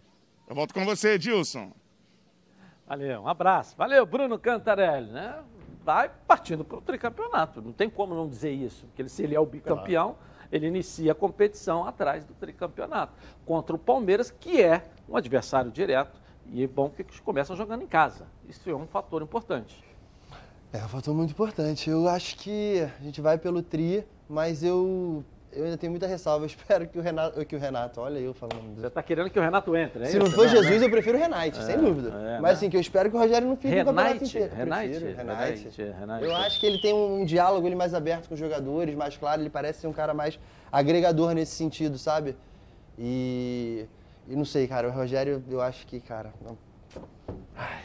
Eu volto com você, Edilson. Valeu, um abraço. Valeu, Bruno Cantarelli, né? Vai partindo para o tricampeonato. Não tem como não dizer isso, porque ele, se ele é o bicampeão, claro. ele inicia a competição atrás do tricampeonato. Contra o Palmeiras, que é um adversário direto, e é bom que eles começam jogando em casa. Isso é um fator importante. É um fator muito importante. Eu acho que a gente vai pelo tri, mas eu eu ainda tenho muita ressalva. Eu espero que o Renato. Que o Renato olha eu falando. Você está querendo que o Renato entre, né? Se não for Jesus, eu prefiro o Renate, é, sem dúvida. É, Mas assim, que eu espero que o Rogério não fique Renate, no campeonato inteiro. Renate, Renate, Renate. Eu acho que ele tem um diálogo ele mais aberto com os jogadores, mais claro. Ele parece ser um cara mais agregador nesse sentido, sabe? E. E não sei, cara. O Rogério, eu acho que, cara. Não... Ai.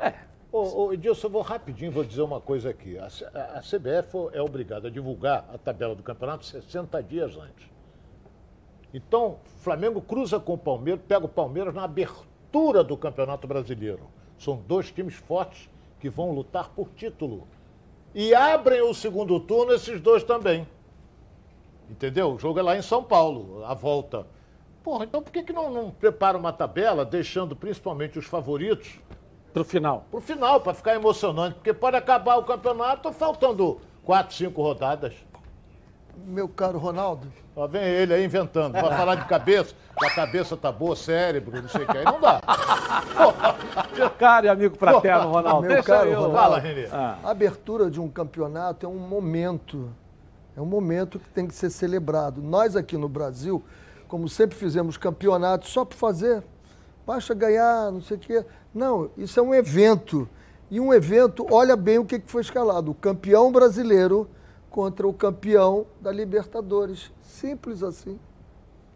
É, Ô, Edilson, vou rapidinho, vou dizer uma coisa aqui. A, a, a, CBF é obrigada a divulgar a tabela do campeonato 60 dias antes. Então, Flamengo cruza com o Palmeiras, pega o Palmeiras na abertura do Campeonato Brasileiro. São dois times fortes que vão lutar por título. E abrem o segundo turno esses dois também. Entendeu? O jogo é lá em São Paulo, a volta. Porra, então por que, que não, não prepara uma tabela, deixando principalmente os favoritos Pro final. Pro final, para ficar emocionante. Porque pode acabar o campeonato faltando quatro, cinco rodadas. Meu caro Ronaldo. Ó, vem ele aí inventando. Vai falar de cabeça, a cabeça tá boa, cérebro, não sei o que. Aí não dá. Meu caro e amigo fraterno, Ronaldo. Meu caro eu. Ronaldo. Fala, Renê. Ah. A abertura de um campeonato é um momento. É um momento que tem que ser celebrado. Nós aqui no Brasil, como sempre fizemos campeonatos só para fazer, basta ganhar, não sei o quê. Não, isso é um evento. E um evento, olha bem o que foi escalado: o campeão brasileiro contra o campeão da Libertadores. Simples assim.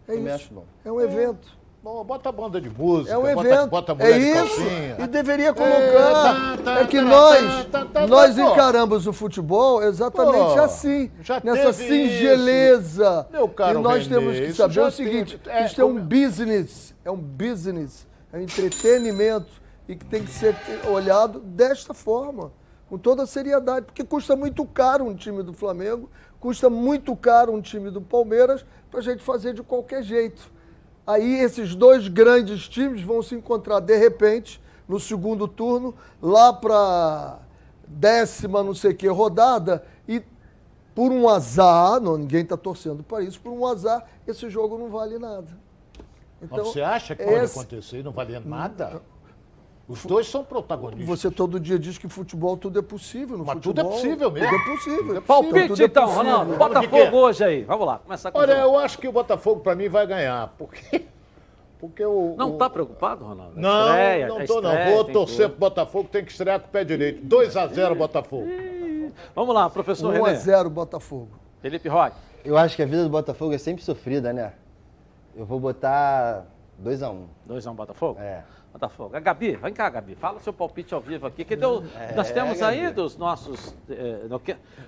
É Eu isso. Acho, é um evento. Bom, bota a banda de música, é um bota, evento. bota a mulher é isso. E deveria colocar. É, tá, é que nós, tá, tá, nós encaramos o futebol exatamente pô, assim. nessa singeleza. Isso. Meu caro e nós Renê, temos que saber o seguinte: teve, é, isso é um business. É um business. É um entretenimento e que tem que ser olhado desta forma, com toda a seriedade, porque custa muito caro um time do Flamengo, custa muito caro um time do Palmeiras para a gente fazer de qualquer jeito. Aí esses dois grandes times vão se encontrar de repente no segundo turno, lá para décima não sei que rodada, e por um azar, não, ninguém está torcendo para isso, por um azar, esse jogo não vale nada. Então, Mas você acha que pode acontecer e não valer nada? Os dois são protagonistas. Você todo dia diz que futebol tudo é possível. No Mas futebol, tudo é possível mesmo. Tudo é possível. É Palpite tudo é então, possível. Ronaldo. Botafogo hoje aí. Vamos lá, começar com Olha, eu acho que o Botafogo para mim vai ganhar. Porque. Porque o. Não está preocupado, Ronaldo? Não, estreia, não estou não. Vou torcer pro Botafogo, tem que estrear com o pé direito. 2x0 Botafogo. Vamos lá, professor 1x0 Botafogo. Felipe Roque. Eu acho que a vida do Botafogo é sempre sofrida, né? Eu vou botar 2x1. 2x1 Botafogo? É. Botafogo. A Gabi, vem cá, Gabi. Fala seu palpite ao vivo aqui. Que deu, é, nós temos aí dos nossos. Eh, no,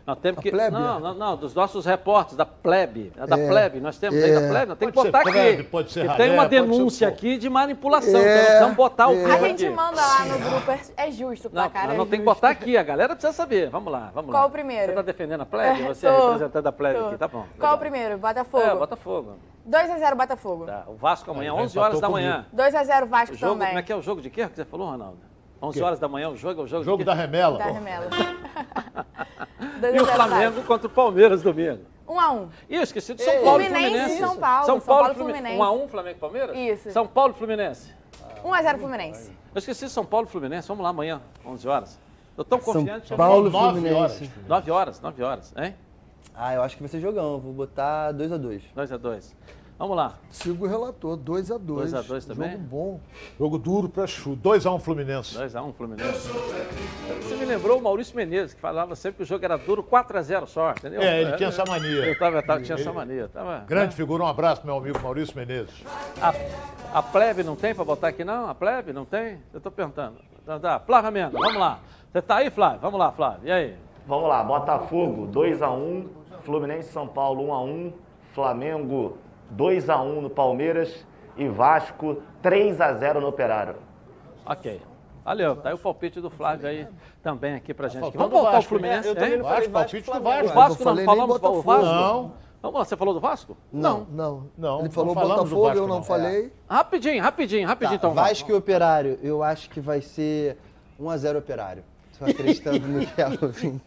nós temos que. Não, não, não, dos nossos repórteres, da plebe. Da é, plebe. Nós temos é. aí da plebe. Nós temos que botar plebe, aqui. Pode ser que tem uma denúncia aqui de manipulação. É, então, vamos botar o é. A gente manda lá no grupo, é justo pra não, cara. Não, tem que botar aqui, a galera precisa saber. Vamos lá, vamos Qual lá. o primeiro? Você está defendendo a plebe? Você é representante da plebe aqui, tá bom. Qual o primeiro? Botafogo. É, Botafogo. 2x0 Botafogo. Tá, o Vasco amanhã, 11 horas da manhã. 2x0 Vasco jogo, também. Como é que é o jogo de quê que você falou, Ronaldo? 11 horas da manhã o jogo é o jogo Jogo da remela. Da remela. e o Flamengo contra o Palmeiras domingo. 1x1. Ih, eu esqueci de São Paulo Fluminense e Fluminense. São Paulo. São Paulo, São Paulo Fluminense. 1x1 Flamengo e Palmeiras? Isso. São Paulo e Fluminense. 1x0 Fluminense. Eu esqueci São Paulo e Fluminense. Vamos lá amanhã, 11 horas. Eu tô confiante. São Paulo e Fluminense. 9 horas, 9 horas, hein? Ah, eu acho que vai ser jogão. Vou botar 2x2. 2x2. Vamos lá. Sigo o relator, 2x2. 2x2 também? Jogo bom. Jogo duro para chu. 2x1 Fluminense. 2x1 Fluminense. Você me lembrou o Maurício Menezes, que falava sempre que o jogo era duro, 4x0 só, entendeu? É, ele tinha essa mania. Eu tava, tava tinha ele, essa mania. Tava, grande né? figura, um abraço, meu amigo Maurício Menezes. A, a plebe não tem para botar aqui, não? A plebe não tem? Eu tô perguntando. Então, tá. Flávio Mendes, vamos lá. Você tá aí, Flávio? Vamos lá, Flávio. E aí? Vamos lá, Botafogo 2x1, Fluminense São Paulo 1x1, Flamengo 2x1 no Palmeiras e Vasco 3x0 no Operário. Ok. Valeu, tá aí o palpite do Flávio aí também aqui pra gente. Vamos voltar Vasco, o Fluminense, né? Eu também não falei Vasco, palpite do Vasco. O Vasco não, não falamos do Vasco? Não. Vamos lá, você falou do Vasco? Não. Não. não. Ele falou Botafogo, Vasco, eu não, não. falei. É. Rapidinho, rapidinho, rapidinho tá, então. Vasco e Operário, eu acho que vai ser 1x0 Operário. Tô acreditando no Kelvin.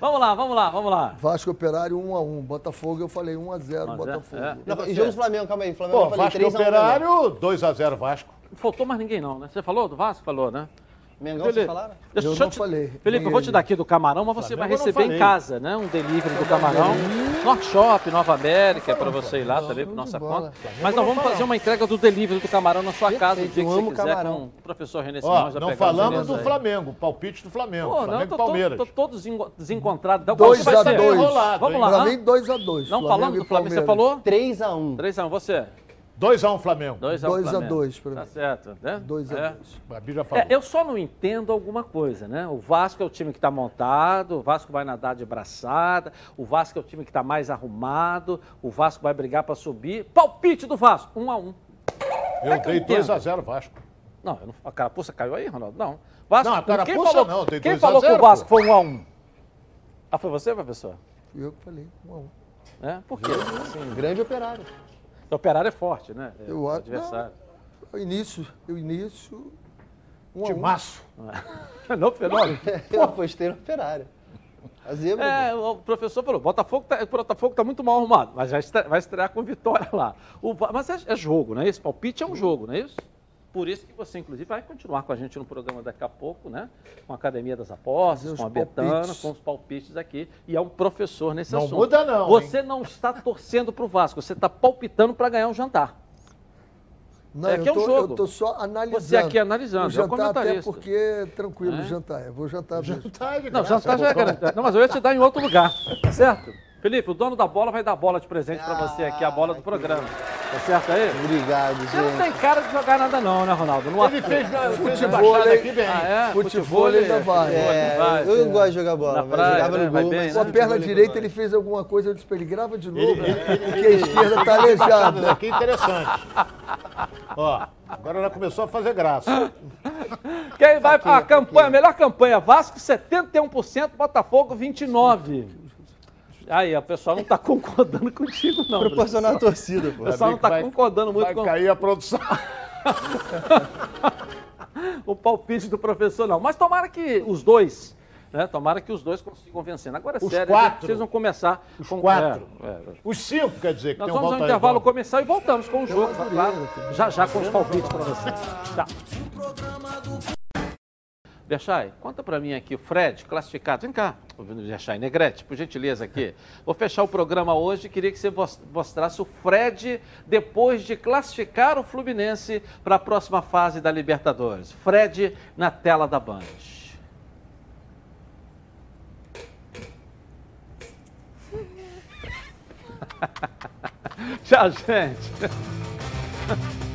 vamos lá, vamos lá, vamos lá. Vasco Operário 1x1. Botafogo eu falei 1x0 Botafogo. É. Não, e jogo do Flamengo, calma aí. Flamengo Pô, Vasco Operário 2x0 Vasco. Não faltou mais ninguém não, né? Você falou do Vasco? Falou, né? Mengão, Felipe, vocês falaram? Deixa, eu não te, falei. Felipe, eu vou te dar aqui do camarão, mas você Flamengo vai receber em casa, né? Um delivery do camarão. Norte Shop, Nova América, é para você ir lá também, por nossa conta. Mas nós vamos fazer uma entrega do delivery do camarão na sua casa, o dia que você quiser, camarão. com o professor René Simões. Não falamos do Flamengo, palpite do Flamengo. Pô, Flamengo e Palmeiras. Tô todo desencontrado. 2x2. Vamos lá. Pra mim, 2x2. Não falando do Flamengo, você falou? 3x1. 3x1, você? 2x1 Flamengo. 2x2 para mim. Tá certo, né? 2x2. É. Babi já falou. É, eu só não entendo alguma coisa, né? O Vasco é o time que está montado, o Vasco vai nadar de braçada, o Vasco é o time que está mais arrumado, o Vasco vai brigar para subir. Palpite do Vasco, 1x1. Eu é dei 2x0 Vasco. Não, não, a carapuça caiu aí, Ronaldo? Não. Vasco, não, a carapuça falou, não, dei Quem falou 0, que o Vasco pô. foi 1x1? Ah, foi você, professor? Fui eu que falei, 1x1. É? Por quê? Assim, grande operário. O operário é forte, né? É, eu acho. Adversário. Não, início, o início. Um Timaço. Um. não, fenômeno. eu apostei no operário. Zebra, é, o professor falou, Botafogo tá, o Botafogo está muito mal arrumado, mas vai estrear, vai estrear com vitória lá. O, mas é, é, jogo, não é isso? Palpite é um jogo, não é isso? Por isso que você, inclusive, vai continuar com a gente no programa daqui a pouco, né? Com a Academia das Apostas, com a Betana, com os palpites aqui. E é um professor nesse não assunto. Não muda, não. Você hein? não está torcendo para o Vasco, você está palpitando para ganhar um jantar. Não, é que é um jogo. Eu estou só analisando. Você aqui analisando, o jantar é até porque, tranquilo, é? jantar. Eu vou jantar mesmo. Jantar Não, jantar já é garantido. Não, mas eu ia te dar em outro lugar, certo? Felipe, o dono da bola vai dar bola de presente ah, para você aqui, a bola do programa. Tá certo aí? Obrigado, gente. Você não tem cara de jogar nada não, né, Ronaldo? Não ele fez, fez futebol aqui bem. Ah, é? Futebol ainda vai. É, vai, eu é. gosto de jogar bola. Na praia, jogava no né? gol, bem, Com a perna direita ele fez alguma coisa, eu disse para ele, grava de novo, ele, ele, porque a esquerda tá aleijada. Que interessante. Ó, agora ela começou a fazer graça. Quem vai a campanha, a melhor campanha, Vasco 71%, Botafogo 29%. Aí, o pessoal não está concordando contigo, não. Proporcionar a torcida, pô. O pessoal não está concordando muito vai com. Vai cair a produção. o palpite do professor, não. Mas tomara que os dois. Né? Tomara que os dois consigam vencer. Agora, é os sério, quatro, precisam começar os com quatro. É, é. Os cinco, quer dizer, que Nós tem um vamos ao intervalo começar e voltamos com o jogo, claro. Já já com os palpites para você. Tá. Berchay, conta para mim aqui, o Fred, classificado. Vem cá, Berchay, Negrete, por gentileza aqui. Vou fechar o programa hoje, queria que você mostrasse o Fred depois de classificar o Fluminense para a próxima fase da Libertadores. Fred na tela da Band. Tchau, gente.